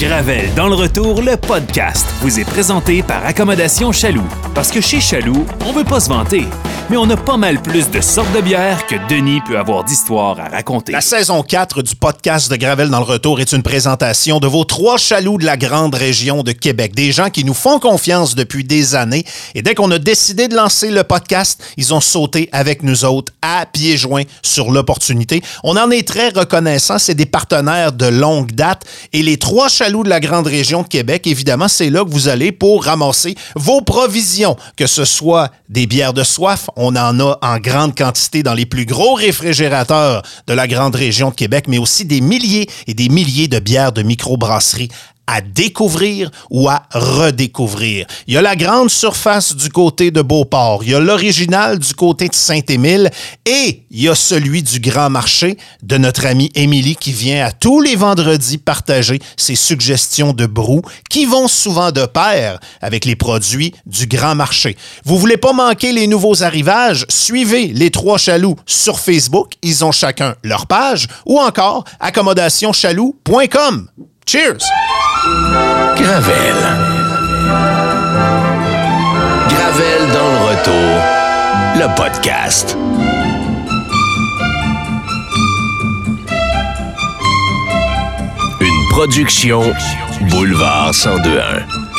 Gravel dans le retour, le podcast, vous est présenté par Accommodation Chaloux. Parce que chez Chaloux, on veut pas se vanter, mais on a pas mal plus de sortes de bières que Denis peut avoir d'histoires à raconter. La saison 4 du podcast de Gravel dans le retour est une présentation de vos trois chaloux de la grande région de Québec. Des gens qui nous font confiance depuis des années. Et dès qu'on a décidé de lancer le podcast, ils ont sauté avec nous autres à pieds joints sur l'opportunité. On en est très reconnaissant. C'est des partenaires de longue date. Et les trois chaloux de la grande région de Québec, évidemment, c'est là que vous allez pour ramasser vos provisions, que ce soit des bières de soif, on en a en grande quantité dans les plus gros réfrigérateurs de la grande région de Québec, mais aussi des milliers et des milliers de bières de microbrasserie à découvrir ou à redécouvrir. Il y a la grande surface du côté de Beauport, il y a l'original du côté de Saint-Émile et il y a celui du Grand Marché de notre amie Émilie qui vient à tous les vendredis partager ses suggestions de brou qui vont souvent de pair avec les produits du Grand Marché. Vous voulez pas manquer les nouveaux arrivages? Suivez les trois chaloux sur Facebook, ils ont chacun leur page ou encore accommodationchaloux.com. Cheers! Gravel. Gravel dans le retour. Le podcast. Une production Boulevard 1021.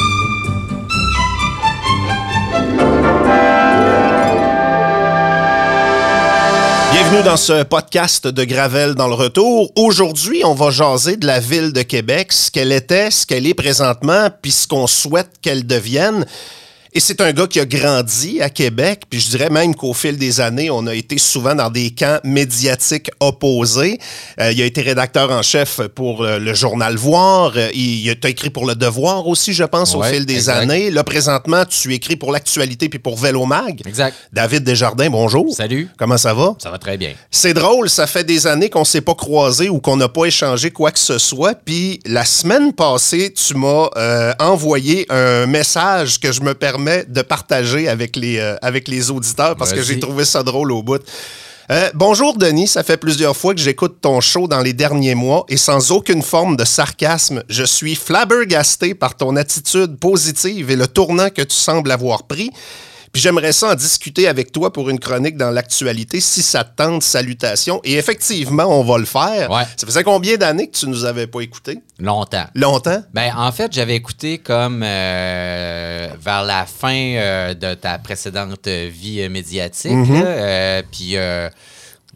Bienvenue dans ce podcast de Gravel dans le retour. Aujourd'hui, on va jaser de la ville de Québec, ce qu'elle était, ce qu'elle est présentement, puis ce qu'on souhaite qu'elle devienne. Et c'est un gars qui a grandi à Québec, puis je dirais même qu'au fil des années, on a été souvent dans des camps médiatiques opposés. Euh, il a été rédacteur en chef pour euh, le journal Voir. Euh, il a écrit pour Le Devoir aussi, je pense, au fil des exact. années. Là, présentement, tu écris pour l'actualité puis pour Vélo Mag. Exact. David Desjardins, bonjour. Salut. Comment ça va? Ça va très bien. C'est drôle, ça fait des années qu'on s'est pas croisé ou qu'on n'a pas échangé quoi que ce soit. Puis la semaine passée, tu m'as euh, envoyé un message que je me permets de partager avec les, euh, avec les auditeurs parce que j'ai trouvé ça drôle au bout. Euh, bonjour Denis, ça fait plusieurs fois que j'écoute ton show dans les derniers mois et sans aucune forme de sarcasme, je suis flabbergasté par ton attitude positive et le tournant que tu sembles avoir pris. Puis j'aimerais ça en discuter avec toi pour une chronique dans l'actualité, si ça te tente, salutations. Et effectivement, on va le faire. Ouais. Ça faisait combien d'années que tu nous avais pas écouté? Longtemps. Longtemps? Ben, en fait, j'avais écouté comme euh, vers la fin euh, de ta précédente vie euh, médiatique. Mm-hmm. euh, Puis euh,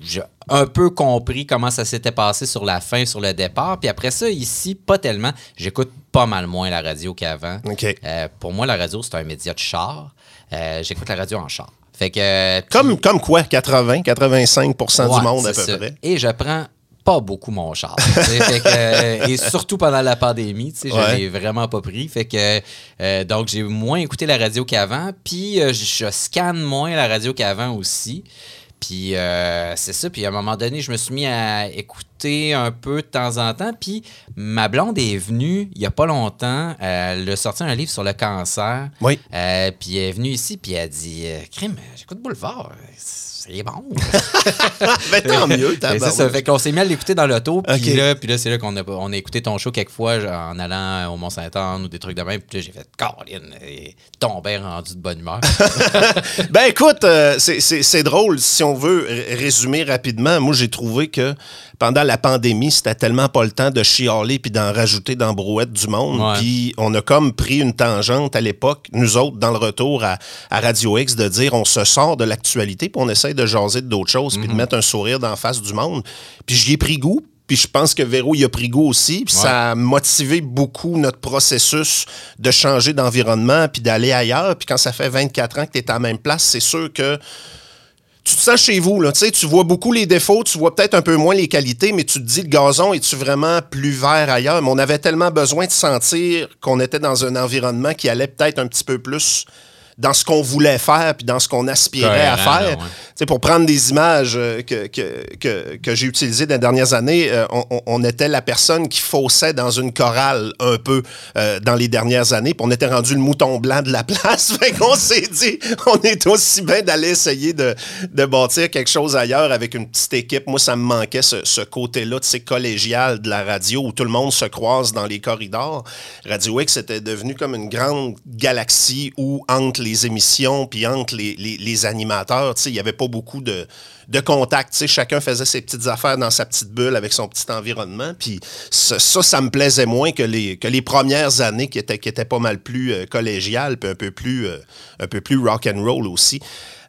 j'ai un peu compris comment ça s'était passé sur la fin, sur le départ. Puis après ça, ici, pas tellement. J'écoute pas mal moins la radio qu'avant. Euh, pour moi, la radio, c'est un média de char. Euh, J'écoute la radio en char. Fait que. euh, Comme, comme quoi? 80, 85 Ouais, du monde à peu ça. près. Et je prends pas beaucoup mon char. fait que, euh, et surtout pendant la pandémie, tu sais, je l'ai vraiment pas pris. Fait que euh, donc j'ai moins écouté la radio qu'avant. Puis euh, je, je scanne moins la radio qu'avant aussi. Puis euh, c'est ça. Puis à un moment donné, je me suis mis à écouter un peu de temps en temps. Puis ma blonde est venue il y a pas longtemps. euh, Elle a sorti un livre sur le cancer. Oui. Euh, puis elle est venue ici, puis elle a dit euh, Crime, j'écoute Boulevard. C'est bon. Ben, tant mieux, Et c'est ça. Fait qu'on s'est mis à l'écouter dans l'auto. Puis là, puis là c'est là qu'on a, on a écouté ton show quelques fois genre, en allant au Mont-Saint-Anne ou des trucs de même. Puis là, j'ai fait Caroline, et tombé rendu de bonne humeur. Ben écoute, euh, c'est- drôle. Si on veut résumer rapidement, moi j'ai trouvé que pendant la pandémie, c'était tellement pas le temps de chialer puis d'en rajouter dans brouette du monde. Puis on a comme pris une tangente à l'époque, nous autres, dans le retour à, à Radio X, de dire on se sort de l'actualité puis on essaye de jaser d'autres choses puis de mettre un sourire dans la face du monde. Puis j'y ai pris goût. Puis je pense que Véro y a pris goût aussi. Puis Ouais. ça a motivé beaucoup notre processus de changer d'environnement puis d'aller ailleurs. Puis quand ça fait 24 ans que tu es à la même place, c'est sûr que tu te sens chez vous. Là. Tu vois beaucoup les défauts, tu vois peut-être un peu moins les qualités, mais tu te dis, le gazon, est-tu vraiment plus vert ailleurs? Mais on avait tellement besoin de sentir qu'on était dans un environnement qui allait peut-être un petit peu plus dans ce qu'on voulait faire puis dans ce qu'on aspirait à faire. ouais. Pour prendre des images euh, que, que, que, que j'ai utilisées dans les dernières années, euh, on, était la personne qui faussait dans une chorale un peu euh, dans les dernières années, puis on était rendu le mouton blanc de la place. fait qu'on s'est dit, on est aussi bien d'aller essayer de, de bâtir quelque chose ailleurs avec une petite équipe. Moi, ça me manquait ce, ce côté-là, tu sais, collégial de la radio où tout le monde se croise dans les corridors. Radio X était devenu comme une grande galaxie où, entre les émissions puis entre les, les- les animateurs, il n'y avait pas beaucoup de, de contact. Chacun faisait ses petites affaires dans sa petite bulle avec son petit environnement. Puis ça, ça, me plaisait moins que les, que les premières années qui étaient, qui étaient pas mal plus euh, collégiales un peu plus, euh, un peu plus rock and roll aussi.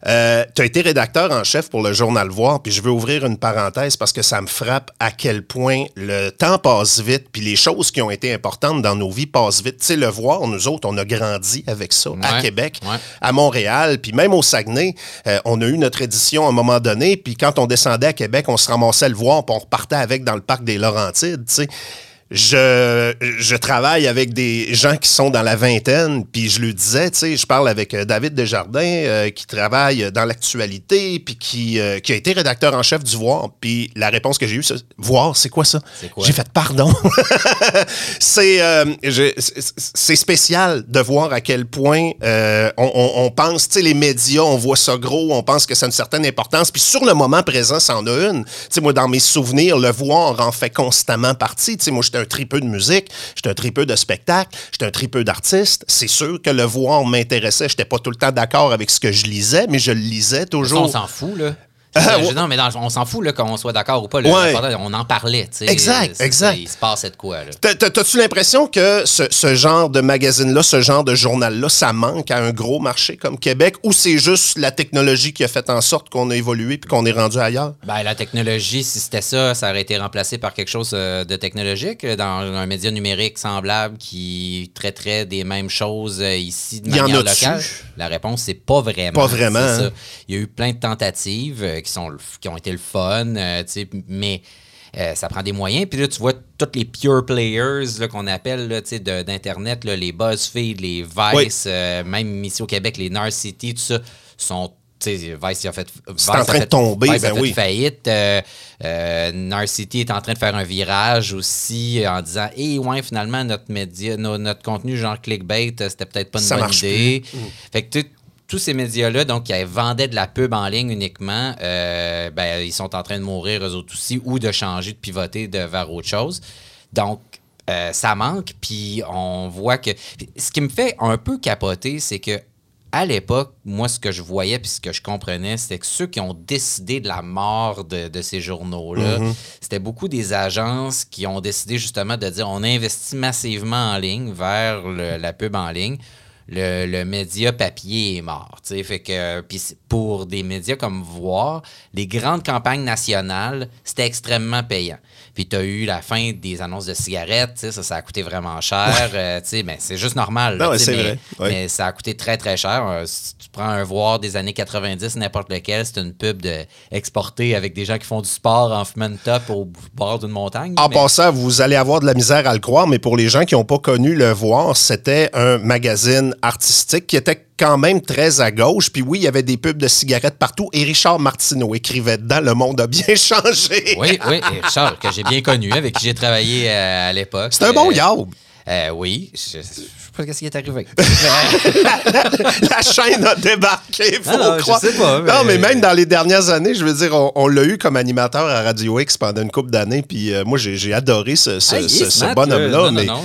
Tu as été rédacteur en chef pour le journal Voir, puis je veux ouvrir une parenthèse parce que ça me frappe à quel point le temps passe vite, puis les choses qui ont été importantes dans nos vies passent vite. Tu sais, le Voir, nous autres, on a grandi avec ça à Québec, ouais. à Montréal, puis même au Saguenay, euh, on a eu notre édition à un moment donné, puis quand on descendait à Québec, on se ramassait le voir, puis on repartait avec dans le parc des Laurentides, tu sais. Je, je travaille avec des gens qui sont dans la vingtaine, puis je lui disais, tu sais, je parle avec euh, David Desjardins, euh, qui travaille dans l'actualité, puis qui, euh, qui a été rédacteur en chef du Voir, puis la réponse que j'ai eue, c'est « Voir, c'est quoi ça? J'ai fait « Pardon! » c'est euh, spécial de voir à quel point on, on- on pense, tu sais, les médias, on voit ça gros, on pense que ça a une certaine importance. Puis sur le moment présent, ça en a une. Tu sais, moi, dans mes souvenirs, le voir en fait constamment partie. Tu sais, moi, j'étais un tripeux de musique, j'étais un tripeux de spectacle, j'étais un tripeux d'artiste. C'est sûr que le voir m'intéressait. J'étais pas tout le temps d'accord avec ce que je lisais, mais je le lisais Ça, toujours. on s'en fout, là. Je- ouais. non, mais dans- on s'en fout là, qu'on soit d'accord ou pas. là. Ouais. L'important, On en parlait. Exact, exact. Il se passait de quoi. T'as-tu l'impression que ce, ce genre de magazine-là, ce genre de journal-là, ça manque à un gros marché comme Québec ou c'est juste la technologie qui a fait en sorte qu'on a évolué puis qu'on est rendu ailleurs? Ben, la technologie, si c'était ça, ça aurait été remplacé par quelque chose euh, de technologique euh, dans un média numérique semblable qui traiterait des mêmes choses euh, ici de Il y en manière a-tu? locale? La réponse, c'est pas vraiment. Pas vraiment, ça. hein? Il y a eu plein de tentatives euh, qui, sont, qui ont été le fun, euh, mais euh, ça prend des moyens. Puis là, tu vois tous les pure players qu'on appelle de- d'Internet, là, les BuzzFeed, les Vice, euh, même ici au Québec, les Narcity, tout ça, sont. tu sais, Vice, a fait. Vice en a train de fait- tomber, Vice a ben fait oui. faillite. Euh, euh, Narcity est en train de faire un virage aussi en disant Eh ouais, finalement, notre média, no- notre contenu genre clickbait, c'était peut-être pas une Ça bonne idée. Fait que tu- tous ces médias-là, donc, qui vendaient de la pub en ligne uniquement, euh, ben, ils sont en train de mourir eux autres aussi ou de changer, de pivoter de, vers autre chose. Donc, euh, ça manque, puis on voit que. Ce qui me fait un peu capoter, c'est que à l'époque, moi, ce que je voyais puis ce que je comprenais, c'était que ceux qui ont décidé de la mort de, de ces journaux-là, c'était beaucoup des agences qui ont décidé justement de dire on investit massivement en ligne vers le- la pub en ligne. Le, média papier est mort. pour des médias comme Voir, les grandes campagnes nationales, c'était extrêmement payant. Puis tu as eu la fin des annonces de cigarettes, ça, ça a coûté vraiment cher. euh, sais, mais c'est juste normal. là, Non, ouais, c'est mais- vrai, ouais. mais ça a coûté très, très cher. Euh, si tu prends un voir des années 90, n'importe lequel, c'est une pub de exportée avec des gens qui font du sport en fumant une top au bord d'une montagne. En mais- passant, vous allez avoir de la misère à le croire, mais pour les gens qui n'ont pas connu Le Voir, c'était un magazine artistique qui était quand même très à gauche. Puis oui, il y avait des pubs de cigarettes partout. Et Richard Martineau écrivait dedans Le monde a bien changé. Oui, oui, et Richard, que j'ai bien connu, avec qui j'ai travaillé euh, à l'époque. C'est un bon Euh. Euh, oui, je ne sais pas ce qui est arrivé. la chaîne a débarqué, faut non, je croire. sais pas, mais- Non, mais même dans les dernières années, je veux dire, on, on l'a eu comme animateur à Radio X pendant une couple d'années, puis euh, moi, j'ai adoré ce, ce, il est ce- ce bonhomme-là. mais non, non,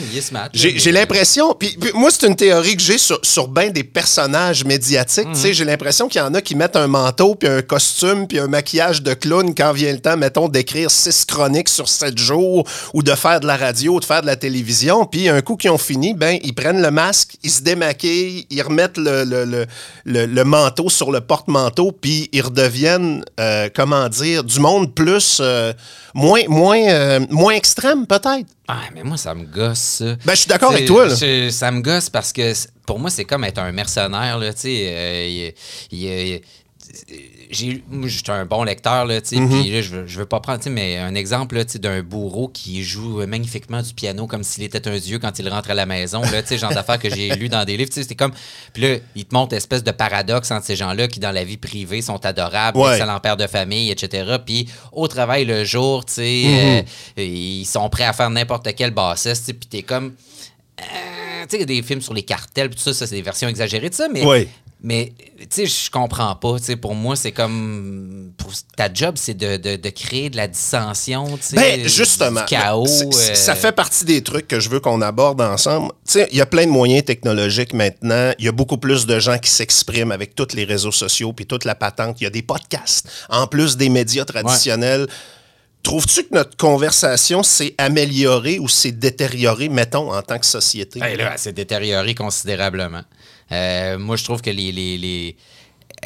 J'ai l'impression, puis, puis moi, c'est une théorie que j'ai sur, sur bien des personnages médiatiques. Mhm. Tu sais, j'ai l'impression qu'il y en a qui mettent un manteau, puis un costume, puis un maquillage de clown quand vient le temps, mettons, d'écrire six chroniques sur sept jours, ou de faire de la radio, ou de faire de la télévision, puis un coup qu'ils ont fini, ben, ils prennent le masque, ils se démaquillent, ils remettent le, le, le, le- manteau sur le porte-manteau, puis ils redeviennent, euh, comment dire, du monde plus, euh, moins, moins, euh, moins extrême, peut-être. Ah, mais moi, ça me gosse, ça. Ben, je suis d'accord avec toi, là. je- ça me gosse parce que pour moi, c'est comme être un mercenaire, là, tu sais. il- il- j'ai j'étais un bon lecteur là tu sais puis là, je veux, je veux pas prendre tu sais mais un exemple là, tu sais, d'un bourreau qui joue magnifiquement du piano comme s'il était un dieu quand il rentre à la maison là tu sais genre d'affaires que j'ai lu dans des livres tu sais c'était comme puis là il te montre espèce de paradoxe entre ces gens-là qui dans la vie privée sont adorables Ouais. excellents pères de famille etc puis au travail le jour tu sais euh, ils sont prêts à faire n'importe quelle bassesse tu puis t'es comme euh, tu sais, il y a des films sur les cartels, tout ça, ça c'est des versions exagérées de ça, mais, Oui. Mais tu sais, je comprends pas. Pour moi, c'est comme. Pour, ta job, c'est de, de, de créer de la dissension, tu sais. Ben, du justement. chaos. c'est- c'est- euh, Ça fait partie des trucs que je veux qu'on aborde ensemble. Tu sais, il y a plein de moyens technologiques maintenant. Il y a beaucoup plus de gens qui s'expriment avec tous les réseaux sociaux puis toute la patente. Il y a des podcasts, en plus des médias traditionnels. Trouves-tu que notre conversation s'est améliorée ou s'est détériorée, mettons, en tant que société? Ben là, elle s'est détériorée considérablement. Euh, moi, je trouve que les, les, les,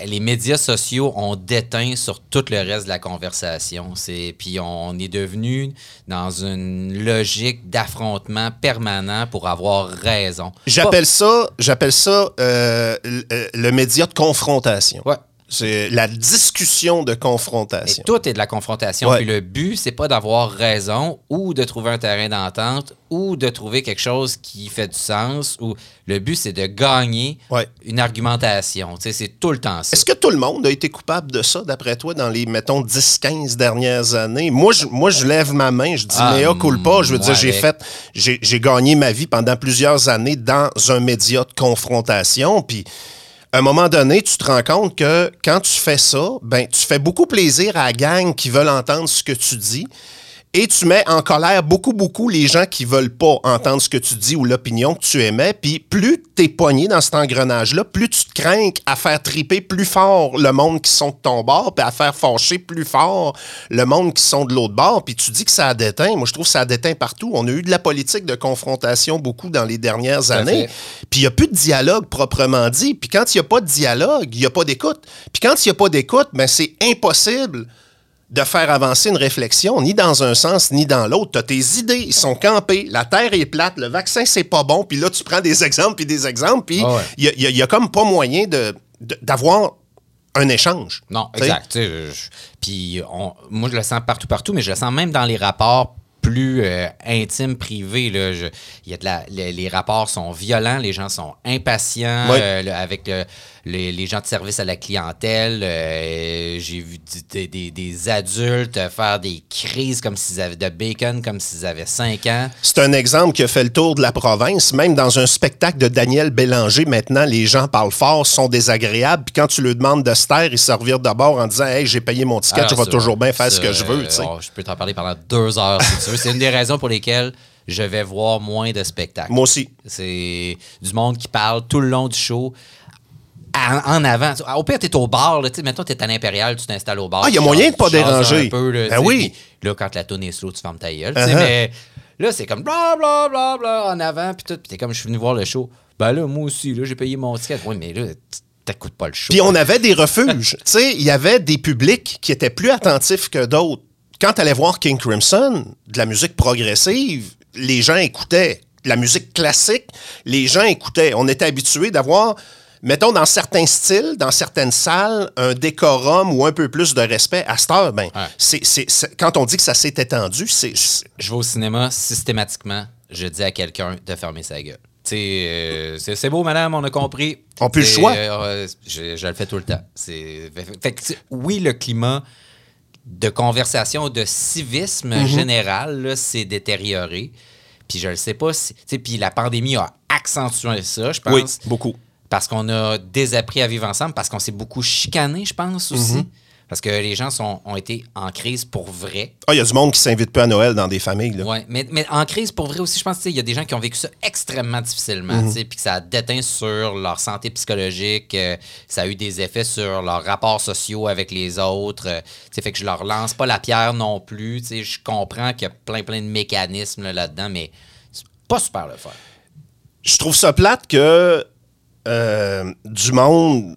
les médias sociaux ont déteint sur tout le reste de la conversation. C'est, puis on est devenu dans une logique d'affrontement permanent pour avoir raison. J'appelle ça, j'appelle ça euh, le, euh, le média de confrontation. Ouais. C'est la discussion de Et confrontation. tout est de la confrontation. Ouais. Puis le but, c'est pas d'avoir raison ou de trouver un terrain d'entente ou de trouver quelque chose qui fait du sens. Ou le but, c'est de gagner Ouais. une argumentation. C'est tout le temps ça. Est-ce que tout le monde a été coupable de ça, d'après toi, dans les, mettons, 10-15 dernières années? Moi je, moi, je lève ma main, je dis Ah, mea culpa. Je veux dire, j'ai fait, j'ai j'ai gagné ma vie pendant plusieurs années dans un média de confrontation. Puis, à un moment donné, tu te rends compte que quand tu fais ça, ben, tu fais beaucoup plaisir à la gang qui veulent entendre ce que tu dis. Et tu mets en colère beaucoup, beaucoup les gens qui veulent pas entendre ce que tu dis ou l'opinion que tu émets. Puis plus tu es pogné dans cet engrenage-là, plus tu te crains à faire triper plus fort le monde qui sont de ton bord, puis à faire fâcher plus fort le monde qui sont de l'autre bord. Puis tu dis que ça a déteint. Moi, je trouve que ça a déteint partout. On a eu de la politique de confrontation beaucoup dans les dernières années. Puis il n'y a plus de dialogue proprement dit. Puis quand il n'y a pas de dialogue, il n'y a pas d'écoute. Puis quand il n'y a pas d'écoute, ben c'est impossible de faire avancer une réflexion, ni dans un sens, ni dans l'autre. Tu as tes idées, ils sont campés, la Terre est plate, le vaccin, c'est pas bon, puis là, tu prends des exemples, puis des exemples, puis il Ah ouais. y, a, il y a- il y a comme pas moyen de- de- d'avoir un échange. Non, exact. Puis on- moi, je le sens partout, partout, mais je le sens même dans les rapports plus euh, intimes, privés. Là, Je- il y a de la- les, les rapports sont violents, les gens sont impatients Oui. euh, le- avec le- les, les gens de service à la clientèle. euh, J'ai vu des, des- des adultes faire des crises comme s'ils avaient de bacon, comme s'ils avaient 5 ans. C'est un exemple qui a fait le tour de la province. Même dans un spectacle de Daniel Bélanger, maintenant, les gens parlent fort, sont désagréables. Puis quand tu leur demandes de se taire, ils se revirent d'abord en disant Hey, j'ai payé mon ticket, Alors, je vais ça, toujours bien faire ce que je veux. oh, je peux t'en parler pendant deux heures si tu veux. C'est une des raisons pour lesquelles je vais voir moins de spectacles. Moi aussi. C'est du monde qui parle tout le long du show. En, avant. Au pire, t'es au bar, là, mettons, t'es à l'Impérial, tu t'installes au bar. Ah, il y a moyen de pas déranger. Un peu, là, Ben oui. Là, quand la tourne est slow, tu fermes ta gueule. Uh-huh. Mais là, c'est comme bla bla bla bla en avant, puis tout. Puis t'es comme, je suis venu voir le show. Ben là, moi aussi, là, j'ai payé mon ticket. Oui, mais là, t'écoutes pas le show. Puis on avait des refuges. tu sais, il y avait des publics qui étaient plus attentifs que d'autres. Quand tu allais voir King Crimson, de la musique progressive, les gens écoutaient. De la musique classique, les gens écoutaient. On était habitués d'avoir, mettons, dans certains styles, dans certaines salles, un décorum ou un peu plus de respect. À cette heure, ben, Ouais. c'est- c'est- c'est- quand on dit que ça s'est étendu, c'est... je vais au cinéma, systématiquement, je dis à quelqu'un de fermer sa gueule. Euh, c'est c'est beau, madame, on a compris. On peut le choix. euh, je, je le fais tout le temps. C'est- fait- que, oui, le climat de conversation, de civisme Mm-hmm. général, là, s'est détérioré. Puis je le sais pas si. Puis la pandémie a accentué ça, je pense. Oui, beaucoup. Parce qu'on a désappris à vivre ensemble, parce qu'on s'est beaucoup chicané, je pense aussi. Mm-hmm. Parce que les gens sont, ont été en crise pour vrai. Ah, il y a du monde qui s'invite peu à Noël dans des familles. Ouais, mais, mais en crise, pour vrai aussi, je pense qu'il y a des gens qui ont vécu ça extrêmement difficilement, Mhm. sais, puis que ça a déteint sur leur santé psychologique, euh, ça a eu des effets sur leurs rapports sociaux avec les autres. euh, fait que je leur lance pas la pierre non plus. Je comprends qu'il y a plein, plein de mécanismes là, là-dedans, mais c'est pas super le faire. je trouve ça plate que euh, du monde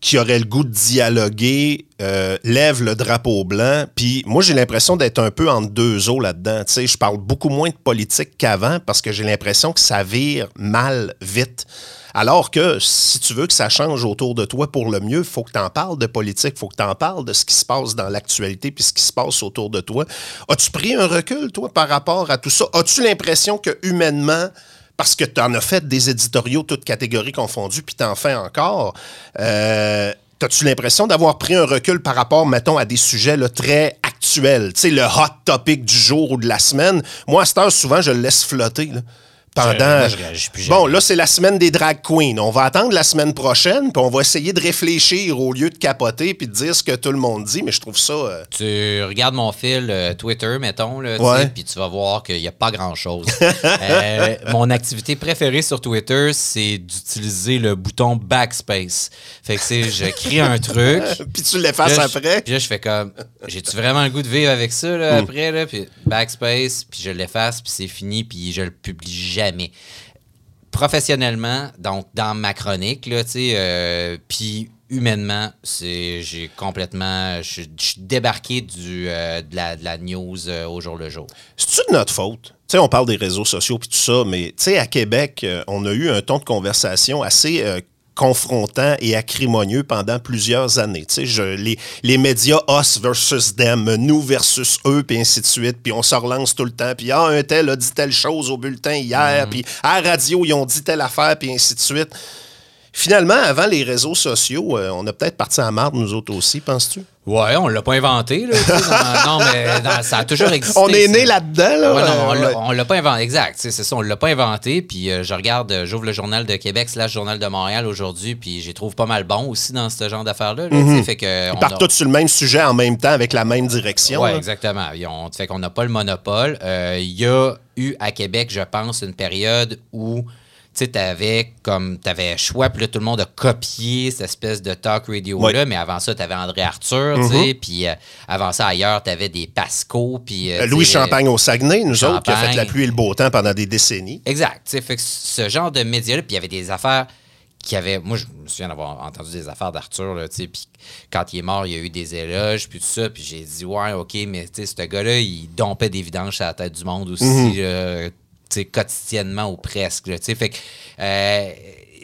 qui aurait le goût de dialoguer euh, lève le drapeau blanc. Puis moi, j'ai l'impression d'être un peu entre deux eaux là-dedans. Tu sais, je parle beaucoup moins de politique qu'avant parce que j'ai l'impression que ça vire mal vite. Alors que si tu veux que ça change autour de toi pour le mieux, il faut que tu en parles de politique, il faut que tu en parles de ce qui se passe dans l'actualité puis ce qui se passe autour de toi. As-tu pris un recul, toi, par rapport à tout ça? As-tu l'impression que humainement, parce que tu en as fait des éditoriaux toutes catégories confondues, puis tu en fais encore, euh, As-tu l'impression d'avoir pris un recul par rapport, mettons, à des sujets là, très actuels? Tu sais, le hot topic du jour ou de la semaine. Moi, à cette heure, souvent, je le laisse flotter. Pendant. moi, je réagis plus jamais. bon, là, c'est la semaine des drag queens. On va attendre la semaine prochaine, puis on va essayer de réfléchir au lieu de capoter puis de dire ce que tout le monde dit. Mais je trouve ça. euh, Tu regardes mon fil euh, Twitter, mettons, là, tu Ouais. sais, puis tu vas voir qu'il n'y a pas grand-chose. Euh, mon activité préférée sur Twitter, c'est d'utiliser le bouton backspace. Fait que, c'est, je crée un truc. puis tu l'effaces Puis là, je- après. Puis là, je fais comme, j'ai-tu vraiment le goût de vivre avec ça, là, après, là? Puis backspace, puis je l'efface, puis c'est fini, puis je le publie jamais. Professionnellement, donc dans ma chronique, là, tu sais, euh, puis humainement, j'ai complètement, je suis débarqué du, euh, de, la, de la news euh, au jour le jour. C'est-tu de notre faute? Tu sais, on parle des réseaux sociaux puis tout ça, mais tu sais, à Québec, on a eu un ton de conversation assez confrontant et acrimonieux pendant plusieurs années. Tu sais, je- les, les médias us versus them, nous versus eux, puis ainsi de suite, puis on se relance tout le temps, puis ah, un tel a dit telle chose au bulletin hier, puis à la radio, ils ont dit telle affaire, puis ainsi de suite. Finalement, avant les réseaux sociaux, euh, on a peut-être parti à marde, nous autres aussi, penses-tu? Ouais, on l'a pas inventé, là. dans- non, mais dans- ça a toujours existé. On est né là-dedans, là. Ouais, non, on l'a- ouais. on l'a pas inventé. Exact. C'est ça, on l'a pas inventé. Puis euh, je regarde, euh, j'ouvre le journal de Québec slash journal de Montréal aujourd'hui, puis j'y trouve pas mal bon aussi dans ce genre d'affaires-là. là, tu sais, Fait que Ils on partent a- tous sur le même sujet en même temps avec la même direction. Ouais, exactement. Ont- fait qu'on n'a pas le monopole. Euh, Il y a eu à Québec, je pense, une période où tu sais, t'avais comme t'avais choix, puis là, tout le monde a copié cette espèce de talk radio-là. Mm-hmm. mais avant ça, t'avais André Arthur, tu sais, puis euh, avant ça, ailleurs, t'avais des Pasco, puis... euh, Euh, Louis Champagne au Saguenay, nous autres, qui a fait la pluie et le beau temps pendant des décennies. Exact. tu sais, Fait que ce genre de médias-là, puis il y avait des affaires qui avaient. Moi, je me souviens d'avoir entendu des affaires d'Arthur, là, tu sais, puis quand il est mort, il y a eu des éloges, puis tout ça, puis j'ai dit, ouais, OK, mais tu sais, ce gars-là, il dompait des vidanges à la tête du monde aussi, Mhm. sais, quotidiennement ou presque, là. Fait que. euh,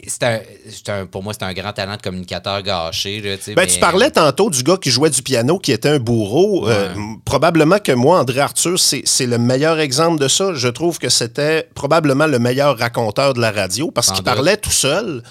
c'est un, c'est un- pour moi, c'est un grand talent de communicateur gâché. Là, Ben, mais- tu parlais tantôt du gars qui jouait du piano, qui était un bourreau. Euh, probablement que moi, André Arthur, c'est le meilleur exemple de ça. Je trouve que c'était probablement le meilleur raconteur de la radio parce qu'il parlait tout seul.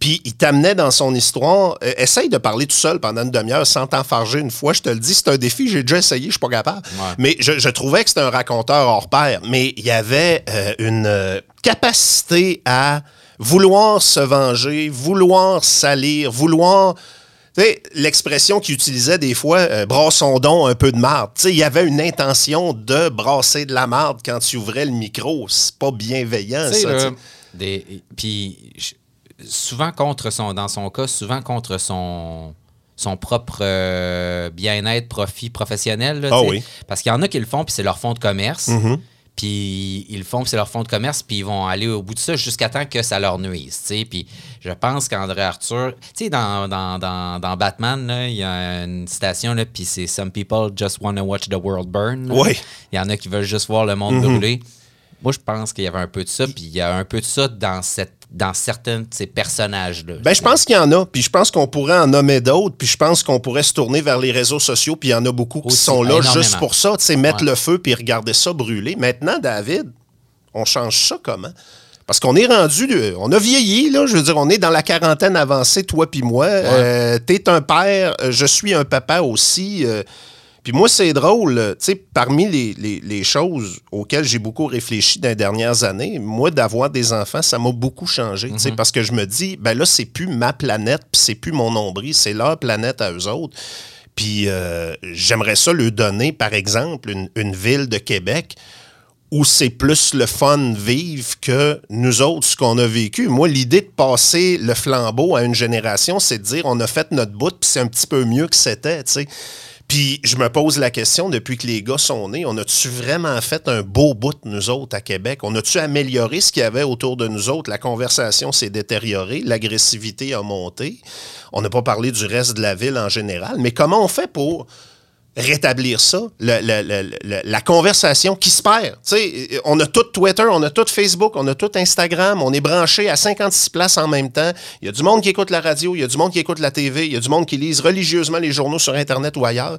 Puis il t'amenait dans son histoire. Euh, essaye de parler tout seul pendant une demi-heure sans t'enfarger une fois. Je te le dis, c'est un défi. J'ai déjà essayé, je suis pas capable. Ouais. Mais je, je trouvais que c'était un raconteur hors pair. Mais il y avait euh, une euh, capacité à vouloir se venger, vouloir salir, vouloir. Tu sais, l'expression qu'il utilisait des fois, euh, brassons donc un peu de marde. Tu sais, il y avait une intention de brasser de la marde quand tu ouvrais le micro. C'est pas bienveillant, ça. puis souvent contre son, dans son cas, souvent contre son son propre euh, bien-être, profit professionnel. là, Ah oui. Parce qu'il y en a qui le font, puis c'est leur fonds de commerce. Mm-hmm. Puis ils le font, puis c'est leur fonds de commerce, puis ils vont aller au bout de ça jusqu'à temps que ça leur nuise. tu sais. Puis je pense qu'André Arthur, tu sais, dans, dans, dans, dans Batman, là, il y a une citation, là, puis c'est Some people just want to watch the world burn. Oui. Il y en a qui veulent juste voir le monde brûler. Moi, je pense qu'il y avait un peu de ça, puis il y a un peu de ça dans, cette, dans certains de ces personnages-là. Ben, je pense qu'il y en a, puis je pense qu'on pourrait en nommer d'autres, puis je pense qu'on pourrait se tourner vers les réseaux sociaux, puis il y en a beaucoup qui Aussi, sont là énormément. juste pour ça, tu sais, mettre Ouais. le feu puis regarder ça brûler. Maintenant, David, on change ça comment? Parce qu'on est rendu, euh, on a vieilli, là, je veux dire, on est dans la quarantaine avancée, toi puis moi. Euh, T'es un père, euh, je suis un papa aussi. euh, puis moi, c'est drôle, euh, tu sais, parmi les, les- les choses auxquelles j'ai beaucoup réfléchi dans les dernières années, moi, d'avoir des enfants, ça m'a beaucoup changé, tu sais, parce que je me dis, ben là, c'est plus ma planète, puis c'est plus mon nombril, c'est leur planète à eux autres. Puis euh, j'aimerais ça leur donner, par exemple, une, une ville de Québec où c'est plus le fun vivre que nous autres, ce qu'on a vécu. Moi, l'idée de passer le flambeau à une génération, c'est de dire on a fait notre bout, puis c'est un petit peu mieux que c'était, tu sais. Puis je me pose la question, depuis que les gars sont nés, on a-tu vraiment fait un beau bout, nous autres, à Québec? On a-tu amélioré ce qu'il y avait autour de nous autres? La conversation s'est détériorée, l'agressivité a monté. On n'a pas parlé du reste de la ville en général, mais comment on fait pour rétablir ça, la conversation qui se perd. On a tout Twitter, on a tout Facebook, on a tout Instagram, on est branché à 56 places en même temps. Il y a du monde qui écoute la radio, il y a du monde qui écoute la TV, il y a du monde qui lise religieusement les journaux sur Internet ou ailleurs.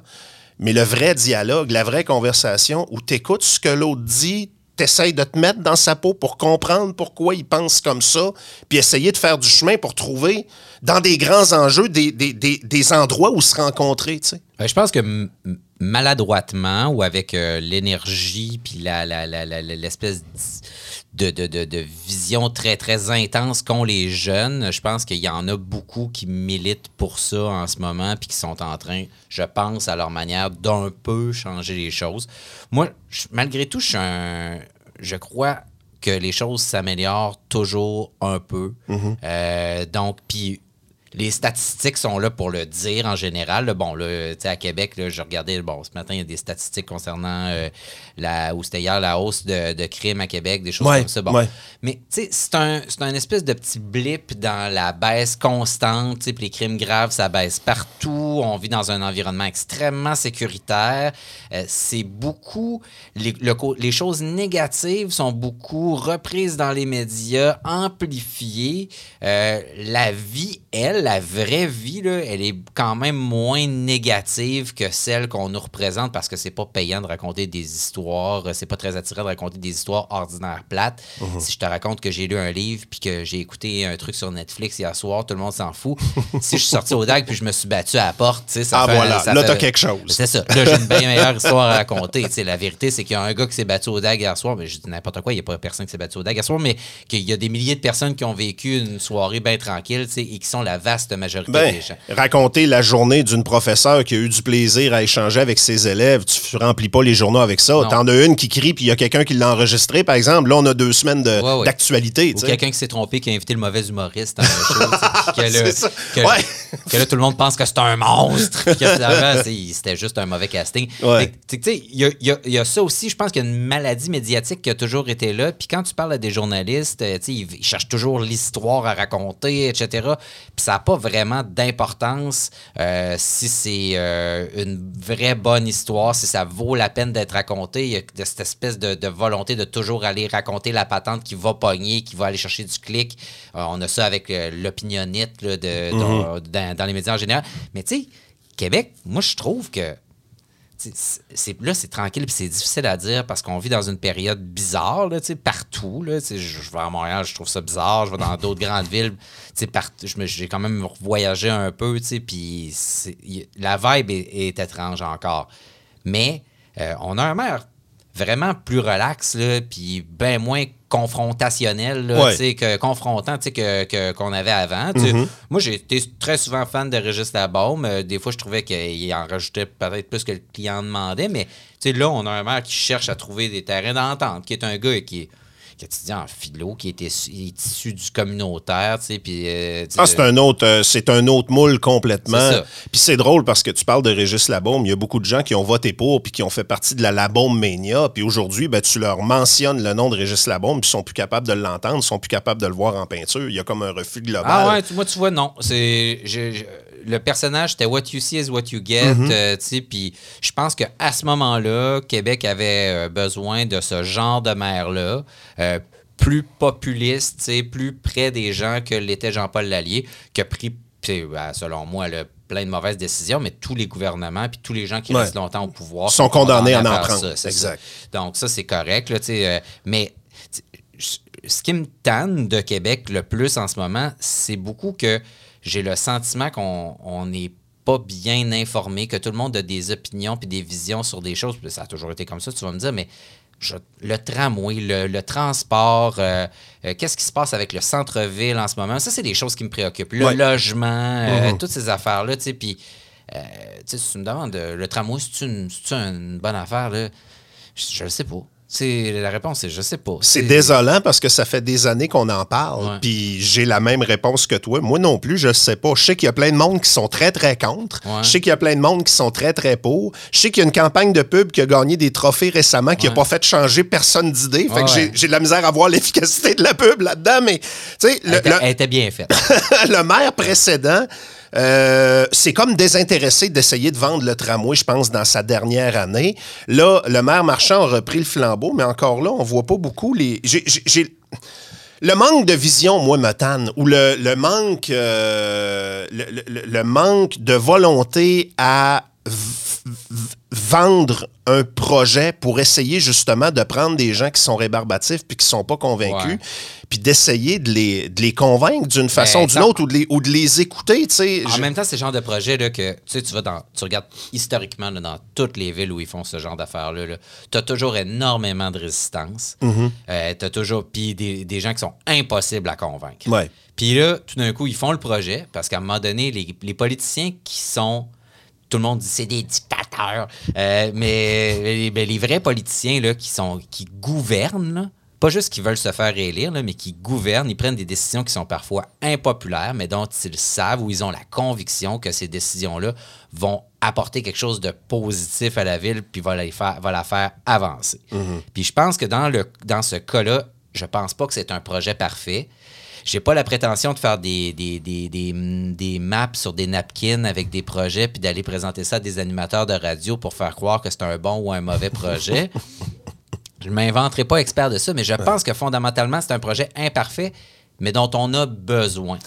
Mais le vrai dialogue, la vraie conversation où tu écoutes ce que l'autre dit, t'essayes de te mettre dans sa peau pour comprendre pourquoi il pense comme ça, puis essayer de faire du chemin pour trouver dans des grands enjeux des, endroits où se rencontrer, tu. Ben, je pense que maladroitement ou avec euh, l'énergie puis la, la- l'espèce de, de- de- de vision très, très intense qu'ont les jeunes, je pense qu'il y en a beaucoup qui militent pour ça en ce moment puis qui sont en train, je pense, à leur manière d'un peu changer les choses. Moi, je- malgré tout, je suis un- Je crois que les choses s'améliorent toujours un peu. Euh, donc, puis les statistiques sont là pour le dire en général. là. Bon, là, tu sais, à Québec, là, je regardais, bon, ce matin, il y a des statistiques concernant euh, la, ou c'était hier, la hausse de, de crimes à Québec, des choses Ouais, comme ça. Bon. ouais. Mais, tu sais, c'est un, c'est un espèce de petit blip dans la baisse constante, puis les crimes graves, ça baisse partout. On vit dans un environnement extrêmement sécuritaire. Euh, c'est beaucoup, les, le co- les choses négatives sont beaucoup reprises dans les médias, amplifiées. Euh, la vie, elle, la vraie vie, là, elle est quand même moins négative que celle qu'on nous représente parce que c'est pas payant de raconter des histoires, euh, c'est pas très attirant de raconter des histoires ordinaires plates. Si je te raconte que j'ai lu un livre puis que j'ai écouté un truc sur Netflix hier soir, tout le monde s'en fout. si je suis sorti au DAG puis je me suis battu à la porte, ça Ah, fait- voilà. ça Là, fait- t'as quelque chose. C'est ça. Là, j'ai une bien meilleure histoire à raconter. La vérité, c'est qu'il y a un gars qui s'est battu au DAG hier soir, mais je dis n'importe quoi, il n'y a pas personne qui s'est battu au DAG hier soir, mais qu'il y a des milliers de personnes qui ont vécu une soirée bien tranquille, et qui sont la vaste majorité Ben, des gens. raconter la journée d'une professeure qui a eu du plaisir à échanger avec ses élèves, tu remplis pas les journaux avec ça. T'en as une qui crie, puis il y a quelqu'un qui l'a enregistré, par exemple. Là, on a deux semaines de- Ouais, ouais. d'actualité. Ou quelqu'un qui s'est trompé, qui a invité le mauvais humoriste dans show. puis que, ça. que- Ouais. que là, tout le monde pense que c'est un monstre. puis que c'était juste un mauvais casting. Il y a, y a- il y a ça aussi. Je pense qu'il y a une maladie médiatique qui a toujours été là. Puis quand tu parles à des journalistes, euh, ils, ils cherchent toujours l'histoire à raconter, etc. Puis ça n'a pas vraiment d'importance euh, si c'est euh, une vraie bonne histoire, si ça vaut la peine d'être raconté. Il y a de cette espèce de, de volonté de toujours aller raconter la patente qui va pogner, qui va aller chercher du clic. Euh, on a ça avec l'opinionnite de, dans- dans, dans les médias en général. Mais tu sais, Québec, moi, je trouve que là, c'est tranquille puis c'est difficile à dire parce qu'on vit dans une période bizarre, là, partout. Là, je, vais à Montréal, je trouve ça bizarre. Je vais dans d'autres grandes villes. j'ai quand même voyagé un peu, puis la vibe est, étrange encore. Mais euh, on a un maire vraiment plus relax, puis bien moins confrontationnel, là, Ouais. que confrontant, sais, que, qu'on avait avant. Mm-hmm. Moi, j'ai été très souvent fan de Régis Labaume. Euh, des fois, je trouvais qu'il en rajoutait peut-être plus que le client demandait, mais là, on a un maire qui cherche à trouver des terrains d'entente, qui est un gars qui est en philo, qui est issu, du communautaire, tu sais, puis... euh, Ah, c'est un autre, euh, c'est un autre moule complètement. Puis c'est drôle parce que tu parles de Régis Labaume. Il y a beaucoup de gens qui ont voté pour puis qui ont fait partie de la Labaume Mania. Puis aujourd'hui, ben, tu leur mentionnes le nom de Régis Labaume puis ils sont plus capables de l'entendre, ils sont plus capables de le voir en peinture. Il y a comme un refus global. Ah ouais, tu- moi, tu vois, non. C'est, je- je- le personnage, c'était what you see is what you get. Mm-hmm. euh, Puis je pense qu'à ce moment-là, Québec avait euh, besoin de ce genre de maire-là. euh, plus populiste, plus près des gens que l'était Jean-Paul Lallier, qui a pris, ben, selon moi, là, plein de mauvaises décisions, mais tous les gouvernements puis tous les gens qui Ouais. restent longtemps au pouvoir Sont condamnés à en prendre. ça, Exact. ça. Donc ça, c'est correct. Là, euh, mais ce qui me tanne de Québec le plus en ce moment, c'est beaucoup que j'ai le sentiment qu'on on n'est pas bien informé, que tout le monde a des opinions puis des visions sur des choses. Ça a toujours été comme ça, tu vas me dire, mais je- le tramway, le, le transport, euh, euh, qu'est-ce qui se passe avec le centre-ville en ce moment? Ça, c'est des choses qui me préoccupent. Le Ouais. logement, euh, toutes ces affaires-là, tu sais, puis... euh, si tu me demandes, le tramway, c'est une, une bonne affaire, là? Je, le sais pas. C'est la réponse, c'est je sais pas. C'est désolant parce que ça fait des années qu'on en parle. Puis j'ai la même réponse que toi. Moi non plus, je sais pas. Je sais qu'il y a plein de monde qui sont très, très contre. Ouais. Je sais qu'il y a plein de monde qui sont très, très pour. Je sais qu'il y a une campagne de pub qui a gagné des trophées récemment qui n'a Ouais. pas fait changer personne d'idée. Fait Ouais, que j'ai- de la misère à voir l'efficacité de la pub là-dedans. Mais, tu sais, Elle, le, était, le- elle était bien faite. le maire précédent, euh, c'est comme désintéressé d'essayer de vendre le tramway, je pense, dans sa dernière année. Là, le maire Marchand a repris le flambeau, mais encore là, on voit pas beaucoup les. j'ai- Le manque de vision, moi, me tanne, ou le, le manque, euh, le, manque de volonté à vendre un projet pour essayer justement de prendre des gens qui sont rébarbatifs puis qui sont pas convaincus, puis d'essayer de les, de les convaincre d'une façon ou d'une autre ou de les, ou de les écouter. En Je- même temps, c'est le genre de projet là, que tu sais, tu vas dans. Tu regardes historiquement là, dans toutes les villes où ils font ce genre d'affaires-là. tu as toujours énormément de résistance. Mm-hmm. tu as toujours. Puis des, des gens qui sont impossibles à convaincre. Puis là, tout d'un coup, ils font le projet parce qu'à un moment donné, les, les politiciens qui sont. Tout le monde dit c'est des dictateurs. Euh, mais les, ben, les vrais politiciens là, qui, sont, qui gouvernent, là, pas juste qui veulent se faire élire, là, mais qui gouvernent, ils prennent des décisions qui sont parfois impopulaires, mais dont ils savent ou ils ont la conviction que ces décisions-là vont apporter quelque chose de positif à la ville puis va la faire, va la faire avancer. Puis je pense que dans, le, dans ce cas-là, je pense pas que c'est un projet parfait. J'ai pas la prétention de faire des, des, des, des, mm, des maps sur des napkins avec des projets puis d'aller présenter ça à des animateurs de radio pour faire croire que c'est un bon ou un mauvais projet. Je ne m'inventerai pas expert de ça, mais je pense que fondamentalement, c'est un projet imparfait, mais dont on a besoin.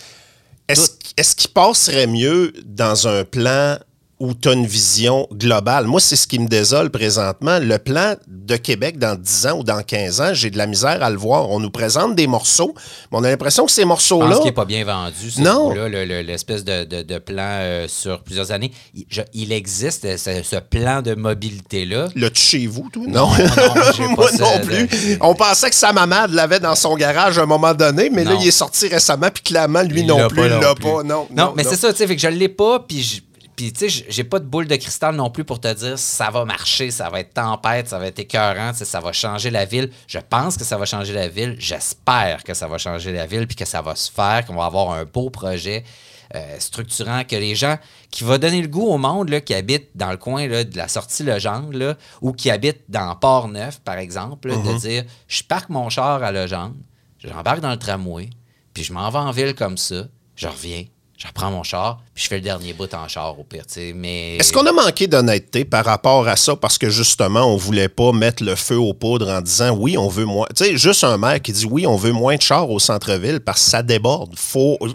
Est-ce est-ce qu'il passerait mieux dans un plan où tu as une vision globale? Moi, c'est ce qui me désole présentement. Le plan de Québec dans 10 ans ou dans 15 ans, j'ai de la misère à le voir. On nous présente des morceaux, mais on a l'impression que ces Je morceaux-là... pense qu'il n'est pas bien vendu, ce Non. le- le- l'espèce de, de- de plan euh, sur plusieurs années. Il, je- il existe ce, ce plan de mobilité-là. L'as-tu chez vous, toi? Non, non, pas moi ça non de- plus. On pensait que Sam Hamad l'avait dans son garage à un moment donné, mais là, il est sorti récemment, puis clairement, lui Il non plus, pas il l'a pas. Non, Non, mais c'est ça, tu sais, que je l'ai pas, puis je- puis tu sais, j'ai pas de boule de cristal non plus pour te dire ça va marcher, ça va être tempête, ça va être écœurant, ça va changer la ville. Je pense que ça va changer la ville, j'espère que ça va changer la ville, puis que ça va se faire, qu'on va avoir un beau projet euh, structurant, que les gens, qui va donner le goût au monde là, qui habite dans le coin là, de la sortie Legendre, là, ou qui habite dans Port-Neuf, par exemple, là, de dire je parque mon char à Legendre, j'embarque dans le tramway, puis je m'en vais en ville comme ça, je reviens, je reprends mon char, puis je fais le dernier bout en char au pire, mais... Est-ce qu'on a manqué d'honnêteté par rapport à ça parce que justement, on voulait pas mettre le feu aux poudres en disant oui, on veut moins. Tu sais, juste un maire qui dit oui, on veut moins de chars au centre-ville parce que ça déborde.